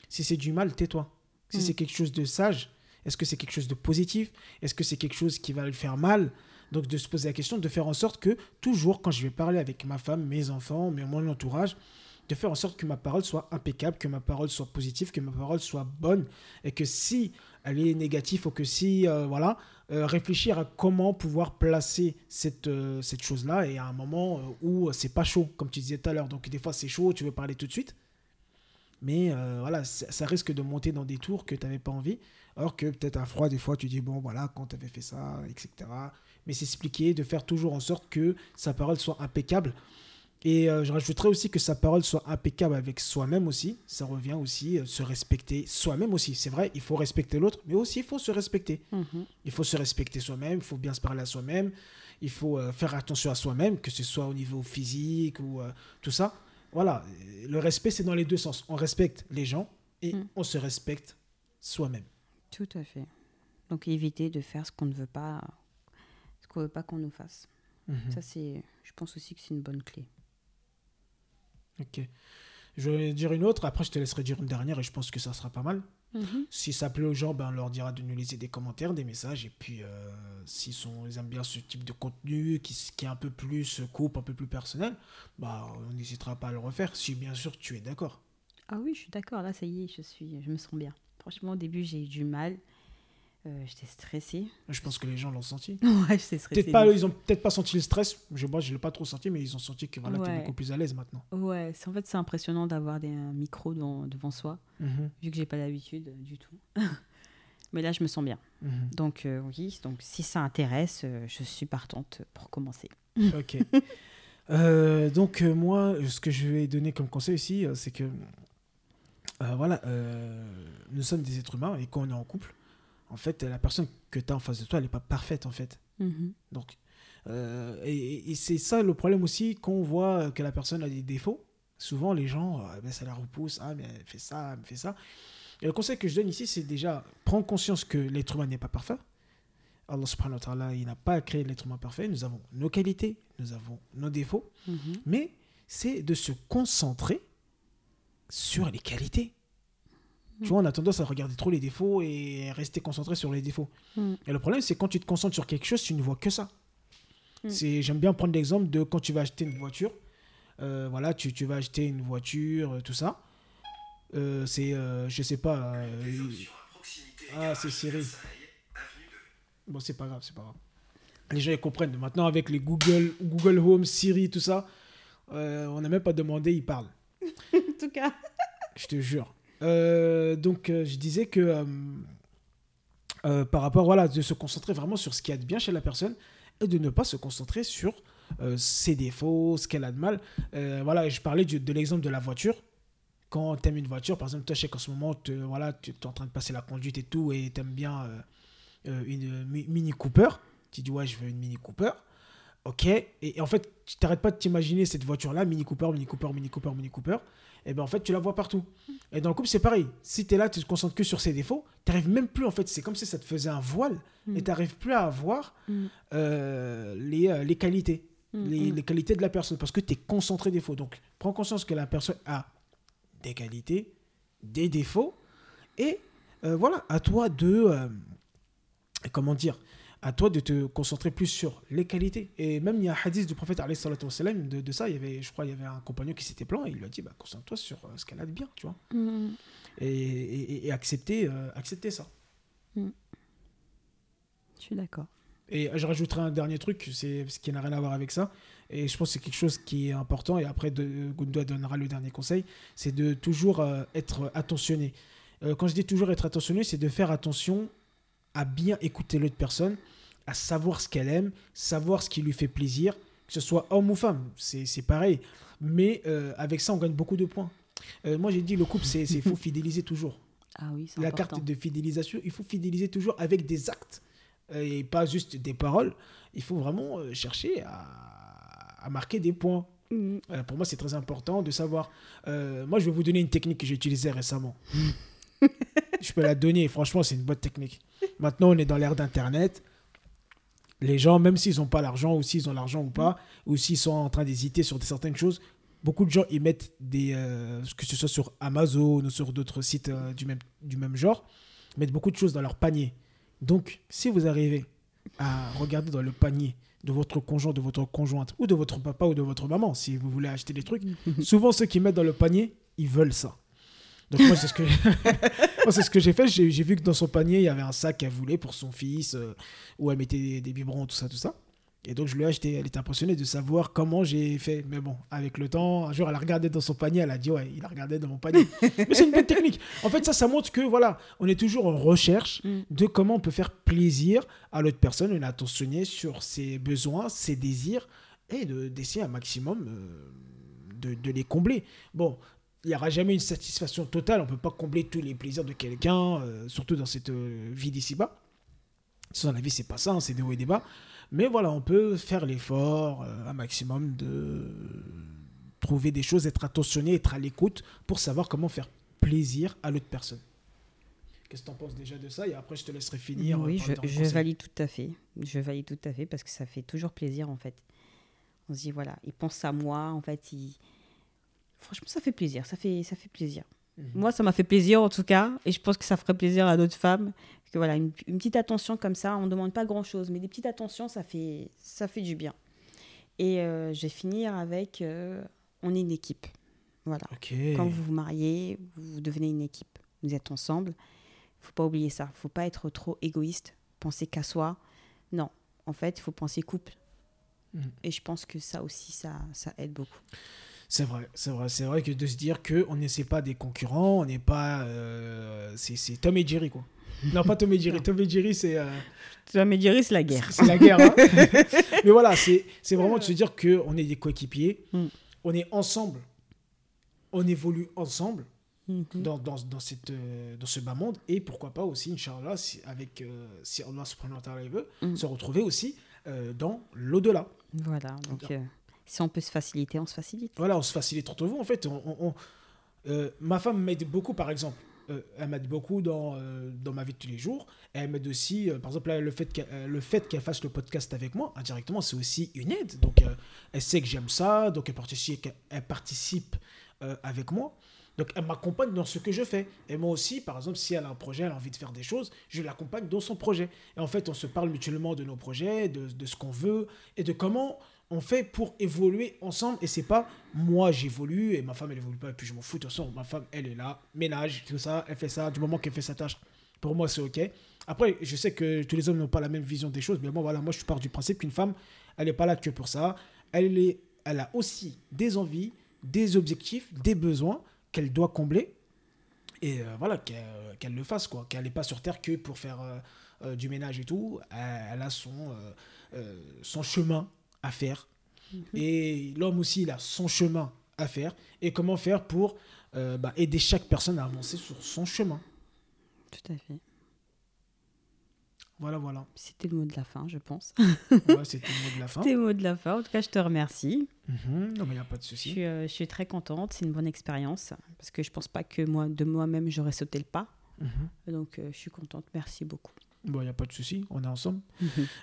Speaker 1: Si c'est du mal, tais-toi. Si
Speaker 2: Mm.
Speaker 1: c'est quelque chose de sage, est-ce que c'est quelque chose de positif? Est-ce que c'est quelque chose qui va lui faire mal? Donc de se poser la question, de faire en sorte que toujours, quand je vais parler avec ma femme, mes enfants, mais mon entourage, de faire en sorte que ma parole soit impeccable, que ma parole soit positive, que ma parole soit bonne, et que si elle est négative ou que si, euh, voilà, euh, réfléchir à comment pouvoir placer cette, euh, cette chose-là et à un moment où c'est pas chaud, comme tu disais tout à l'heure. Donc des fois c'est chaud, tu veux parler tout de suite. Mais voilà, ça, risque de monter dans des tours que tu n'avais pas envie. Alors que peut-être à froid, des fois, tu dis, bon, voilà, quand tu avais fait ça, etc. Mais c'est expliquer, de faire toujours en sorte que sa parole soit impeccable. Et euh, je rajouterais aussi que sa parole soit impeccable avec soi-même aussi. Ça revient aussi, euh, se respecter soi-même aussi. C'est vrai, il faut respecter l'autre, mais aussi il faut se respecter.
Speaker 2: Mhm.
Speaker 1: Il faut se respecter soi-même, il faut bien se parler à soi-même, il faut euh, faire attention à soi-même, que ce soit au niveau physique ou euh, tout ça. Voilà, le respect, c'est dans les deux sens. On respecte les gens et
Speaker 2: Mm.
Speaker 1: on se respecte soi-même.
Speaker 2: Tout à fait. Donc éviter de faire ce qu'on ne veut pas, ce qu'on veut pas qu'on nous fasse.
Speaker 1: Mhm.
Speaker 2: Ça c'est, je pense aussi que c'est une bonne clé.
Speaker 1: Ok. Je vais dire une autre, après je te laisserai dire une dernière et je pense que ça sera pas mal.
Speaker 2: Mhm.
Speaker 1: Si ça plaît aux gens, ben, on leur dira de nous laisser des commentaires, des messages. Et puis, euh, s'ils aiment bien ce type de contenu qui, est un peu plus coupe, un peu plus personnel, bah, on n'hésitera pas à le refaire, si bien sûr tu es d'accord.
Speaker 2: Ah oui, je suis d'accord. Là, ça y est, je suis, je me sens bien. Franchement, au début, j'ai eu du mal. Euh, j'étais stressée.
Speaker 1: Je pense que les gens l'ont senti.
Speaker 2: Ouais, j'étais stressée.
Speaker 1: Peut-être pas, ils ont peut-être pas senti le stress. Je, moi, je l'ai pas trop senti, mais ils ont senti que voilà, tu es
Speaker 2: Ouais.
Speaker 1: beaucoup plus à l'aise maintenant.
Speaker 2: Ouais, en fait c'est impressionnant d'avoir des un micro devant, devant soi,
Speaker 1: Mhm,
Speaker 2: vu que j'ai pas l'habitude euh, du tout. Mais là, je me sens bien.
Speaker 1: mhm.
Speaker 2: Donc euh, oui, donc si ça intéresse, euh, je suis partante pour commencer.
Speaker 1: Ok. Donc moi, ce que je vais donner comme conseil aussi, c'est que voilà, nous sommes des êtres humains et quand on est en couple, en fait, la personne que tu as en face de toi, elle n'est pas parfaite en fait.
Speaker 2: Mhm.
Speaker 1: Donc, euh, et, et c'est ça le problème aussi quand on voit que la personne a des défauts. Souvent, les gens, euh, ben, ça la repousse. Ah, mais elle fait ça, elle fait ça. Et le conseil que je donne ici, c'est déjà prendre conscience que l'être humain n'est pas parfait. Allah subhanahu wa ta'ala, il n'a pas créé l'être humain parfait. Nous avons nos qualités, nous avons nos défauts.
Speaker 2: Mhm.
Speaker 1: Mais c'est de se concentrer sur les qualités. Tu vois, on a tendance à regarder trop les défauts et rester concentré sur les défauts.
Speaker 2: Mm.
Speaker 1: Et le problème, c'est quand tu te concentres sur quelque chose, tu ne vois que ça.
Speaker 2: Mm.
Speaker 1: C'est, j'aime bien prendre l'exemple de quand tu vas acheter une voiture. Euh, voilà, tu, tu vas acheter une voiture, euh, tout ça. Euh, c'est, euh, je sais pas. euh, ah, c'est Siri. Bon, c'est pas grave, c'est pas grave. Les gens ils comprennent. Maintenant, avec les Google, Google Home, Siri, tout ça, euh, on n'a même pas demandé, ils parlent.
Speaker 2: En tout cas.
Speaker 1: Je te jure. Euh, donc, euh, je disais que euh, par rapport, voilà, de se concentrer vraiment sur ce qu'il y a de bien chez la personne et de ne pas se concentrer sur ses défauts, ce qu'elle a de mal. Voilà, je parlais de l'exemple de la voiture. Quand tu aimes une voiture, par exemple, toi, je sais qu'en ce moment, voilà, tu es en train de passer la conduite et tout, et tu aimes bien une Mi- Mini Cooper. Tu dis, ouais, je veux une Mini Cooper. Ok. Et, et en fait, tu t'arrêtes pas de t'imaginer cette voiture-là, Mini Cooper, Mini Cooper, Mini Cooper, Mini Cooper. Et ben en fait, tu la vois partout. Et dans le couple, c'est pareil. Si tu es là, tu te concentres que sur ses défauts, tu n'arrives même plus, en fait, c'est comme si ça te faisait un voile,
Speaker 2: Mm.
Speaker 1: et tu n'arrives plus à voir
Speaker 2: Mm.
Speaker 1: euh, les, euh, les qualités,
Speaker 2: Mm,
Speaker 1: les,
Speaker 2: mm.
Speaker 1: les qualités de la personne, parce que tu es concentré défauts. Donc, prends conscience que la personne a des qualités, des défauts, et euh, voilà, à toi de, comment dire, à toi de te concentrer plus sur les qualités. Et même il y a un hadith du prophète wassalam, de, de ça, il y avait, je crois, il y avait un compagnon qui s'était plaint, et il lui a dit, bah, concentre-toi sur euh, ce qu'elle a de bien, tu vois
Speaker 2: Mm.
Speaker 1: et, et- et accepter, euh, accepter ça.
Speaker 2: Je suis d'accord.
Speaker 1: Et je rajouterai un dernier truc, c'est ce qui n'a rien à voir avec ça. Et je pense que c'est quelque chose qui est important. Et après, de, Gundua donnera le dernier conseil c'est de toujours euh, être attentionné. Euh, quand je dis toujours être attentionné, c'est de faire attention à bien écouter l'autre personne, à savoir ce qu'elle aime, savoir ce qui lui fait plaisir, que ce soit homme ou femme. C'est pareil. Mais euh, avec ça, on gagne beaucoup de points. Euh, moi, j'ai dit le couple, c'est il faut fidéliser toujours.
Speaker 2: Ah oui,
Speaker 1: la
Speaker 2: important.
Speaker 1: carte de fidélisation, il faut fidéliser toujours avec des actes euh, et pas juste des paroles. Il faut vraiment euh, chercher à, à marquer des points.
Speaker 2: Mm.
Speaker 1: Pour moi, c'est très important de savoir. Moi, je vais vous donner une technique que j'ai utilisée récemment. je peux la donner. Franchement, c'est une bonne technique. Maintenant, on est dans l'ère d'Internet. Les gens, même s'ils n'ont pas l'argent, ou s'ils ont l'argent ou pas, ou s'ils sont en train d'hésiter sur certaines choses, beaucoup de gens ils mettent des. euh, que ce soit sur Amazon ou sur d'autres sites euh, du, même, du même genre, mettent beaucoup de choses dans leur panier. Donc, si vous arrivez à regarder dans le panier de votre conjoint, de votre conjointe, ou de votre papa ou de votre maman, si vous voulez acheter des trucs, souvent ceux qui mettent dans le panier, ils veulent ça. Donc moi, c'est ce que, c'est ce que j'ai fait. J'ai vu que dans son panier, il y avait un sac qu'elle voulait pour son fils, euh, où elle mettait des, des biberons, tout ça, tout ça. Et donc, je lui ai acheté. Elle était impressionnée de savoir comment j'ai fait. Mais bon, avec le temps, un jour, elle a regardé dans son panier. Elle a dit, ouais, il a regardé dans mon panier. Mais c'est une bonne technique. En fait, ça, ça montre que, voilà, on est toujours en recherche
Speaker 2: Mm.
Speaker 1: de comment on peut faire plaisir à l'autre personne. On est attentionné sur ses besoins, ses désirs, et de- d'essayer un maximum euh, de, de les combler. Bon, il n'y aura jamais une satisfaction totale. On ne peut pas combler tous les plaisirs de quelqu'un, euh, surtout dans cette euh, vie d'ici-bas. Dans la vie, c'est pas ça, hein, c'est des hauts et des bas. Mais voilà, on peut faire l'effort euh, un maximum de trouver des choses, être attentionné, être à l'écoute pour savoir comment faire plaisir à l'autre personne. Qu'est-ce que tu en penses déjà de ça? Et après, je te laisserai finir.
Speaker 2: Oui, je, je valide tout à fait. Je valide tout à fait parce que ça fait toujours plaisir en fait. On se dit voilà, il pense à moi, en fait, il... franchement ça fait plaisir, ça fait ça fait plaisir.
Speaker 1: Mhm.
Speaker 2: Moi ça m'a fait plaisir en tout cas et je pense que ça ferait plaisir à d'autres femmes que voilà une, une petite attention comme ça, on ne demande pas grand chose, mais des petites attentions ça fait ça fait du bien. Et euh, je vais finir avec euh, on est une équipe. Voilà. Quand vous vous mariez, vous devenez une équipe. Vous êtes ensemble. Il faut pas oublier ça. Il faut pas être trop égoïste, penser qu'à soi. Non, en fait, il faut penser couple.
Speaker 1: Mhm.
Speaker 2: Et je pense que ça aussi, ça, ça aide beaucoup.
Speaker 1: C'est vrai, c'est vrai, c'est vrai que de se dire que on n'est pas des concurrents, on n'est pas, euh, c'est c'est Tom et Jerry quoi. Non, pas Tom et Jerry. Tom et Jerry, c'est euh,
Speaker 2: Ça me dirait, c'est la guerre.
Speaker 1: c'est la guerre. hein. Mais voilà, c'est c'est vraiment de se dire que on est des coéquipiers,
Speaker 2: Mm.
Speaker 1: on est ensemble, on évolue ensemble
Speaker 2: Mhm.
Speaker 1: dans, dans, dans, cette, euh, dans ce bas monde et pourquoi pas aussi, Inch'Allah, si, avec, euh, si Allah subhanahu wa ta'ala veut,
Speaker 2: Mm.
Speaker 1: se retrouver aussi euh, dans l'au-delà.
Speaker 2: Voilà. Donc, euh, si on peut se faciliter, on se facilite.
Speaker 1: Voilà, on se facilite entre vous. En fait, euh, ma femme m'aide beaucoup, par exemple. euh, elle m'aide beaucoup dans, euh, dans ma vie de tous les jours. Elle m'aide aussi, par exemple, là, le fait qu'elle fasse le podcast avec moi, indirectement, c'est aussi une aide. Donc, elle sait que j'aime ça, donc elle participe, elle participe avec moi. Donc, elle m'accompagne dans ce que je fais. Et moi aussi, par exemple, si elle a un projet, elle a envie de faire des choses, je l'accompagne dans son projet. Et en fait, on se parle mutuellement de nos projets, de, de ce qu'on veut et de comment on fait pour évoluer ensemble. Et c'est pas moi j'évolue et ma femme elle évolue pas. Et puis je m'en fous. De toute façon, ma femme elle est là, ménage, tout ça, elle fait ça. Du moment qu'elle fait sa tâche, pour moi c'est ok. Après, je sais que tous les hommes n'ont pas la même vision des choses, mais bon, voilà, moi je pars du principe qu'une femme, elle n'est pas là que pour ça. Elle, est, elle a aussi des envies, des objectifs, des besoins qu'elle doit combler. Et euh, voilà, qu'elle le fasse, quoi. Qu'elle n'est pas sur Terre que pour faire euh, euh, du ménage et tout. Elle, elle a son, son chemin à faire. Et l'homme aussi, il a son chemin à faire. Et comment faire pour euh, bah, aider chaque personne à avancer sur son chemin.
Speaker 2: Tout à fait.
Speaker 1: Voilà, voilà.
Speaker 2: C'était le mot de la fin, je pense.
Speaker 1: Ouais, C'était le mot de la fin.
Speaker 2: C'était le mot de la fin. En tout cas, je te remercie.
Speaker 1: Mhm. Non, mais il n'y a pas de
Speaker 2: Je
Speaker 1: souci.
Speaker 2: suis, euh, je suis très contente. C'est une bonne expérience. Parce que je pense pas que moi, de moi-même, j'aurais sauté le pas.
Speaker 1: Mhm.
Speaker 2: Donc, euh, je suis contente. Merci beaucoup.
Speaker 1: Bon, il n'y a pas de souci. On est ensemble.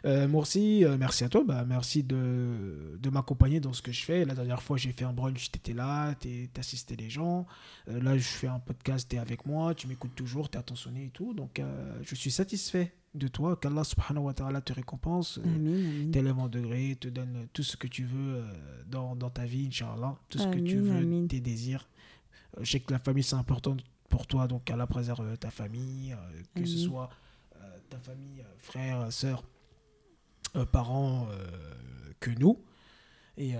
Speaker 1: Euh, moi aussi, euh, merci à toi. Bah, merci de, de m'accompagner dans ce que je fais. La dernière fois, j'ai fait un brunch, tu étais là, tu assisté les gens. Euh, là, je fais un podcast, tu es avec moi, tu m'écoutes toujours, tu es attentionné et tout. Donc, euh, je suis satisfait de toi. Qu'Allah subhanahu wa ta'ala te récompense. euh, t'élève en degré, te donne tout ce que tu veux euh, dans, dans ta vie, Inch'Allah. Tout ce que tu veux,
Speaker 2: amin.
Speaker 1: tes désirs. Euh, je sais que la famille, c'est important pour toi, donc Allah préserve ta famille, euh, que ce soit euh, ta famille, euh, frères, sœurs, euh, parents, euh, que nous. Et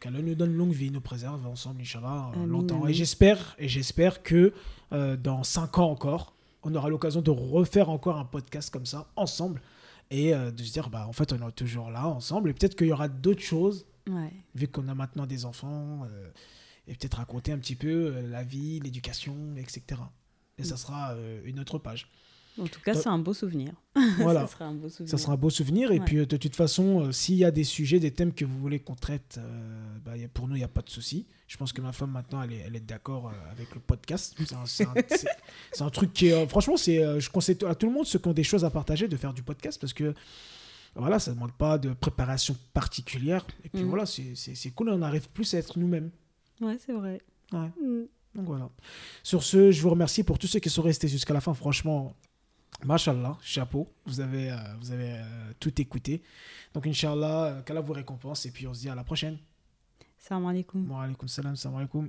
Speaker 1: qu'Allah nous donne longue vie, nous préserve ensemble, Inch'Allah, longtemps.
Speaker 2: amin.
Speaker 1: Et j'espère, et j'espère que dans 5 ans encore, on aura l'occasion de refaire encore un podcast comme ça, ensemble, et de se dire, bah, en fait, on est toujours là, ensemble, et peut-être qu'il y aura d'autres choses,
Speaker 2: Ouais.
Speaker 1: vu qu'on a maintenant des enfants, euh, et peut-être raconter un petit peu euh, la vie, l'éducation, etc. Et ça sera euh, une autre page.
Speaker 2: En tout cas, c'est un beau souvenir.
Speaker 1: Voilà.
Speaker 2: ça sera un beau souvenir.
Speaker 1: Ça sera un beau souvenir. Et
Speaker 2: Ouais.
Speaker 1: puis, euh, de toute façon, euh, s'il y a des sujets, des thèmes que vous voulez qu'on traite, euh, bah, pour nous, il n'y a pas de souci. Je pense que ma femme, maintenant, elle est, elle est d'accord euh, avec le podcast. C'est un, truc qui est. franchement, c'est, je conseille à tout le monde, ceux qui ont des choses à partager, de faire du podcast parce que. Voilà, ça ne demande pas de préparation particulière. Et puis
Speaker 2: Mhm.
Speaker 1: voilà, c'est cool, on arrive plus à être nous-mêmes.
Speaker 2: Ouais, c'est vrai.
Speaker 1: Ouais.
Speaker 2: Mm.
Speaker 1: Donc voilà. Sur ce, je vous remercie pour tous ceux qui sont restés jusqu'à la fin. Franchement, Mashallah, chapeau. Vous avez, euh, vous avez euh, tout écouté. Donc, Inch'Allah, euh, qu'Allah vous récompense. Et puis, on se dit à la prochaine.
Speaker 2: Salam alaikum.
Speaker 1: Wa alaikum salam, salam alaikum.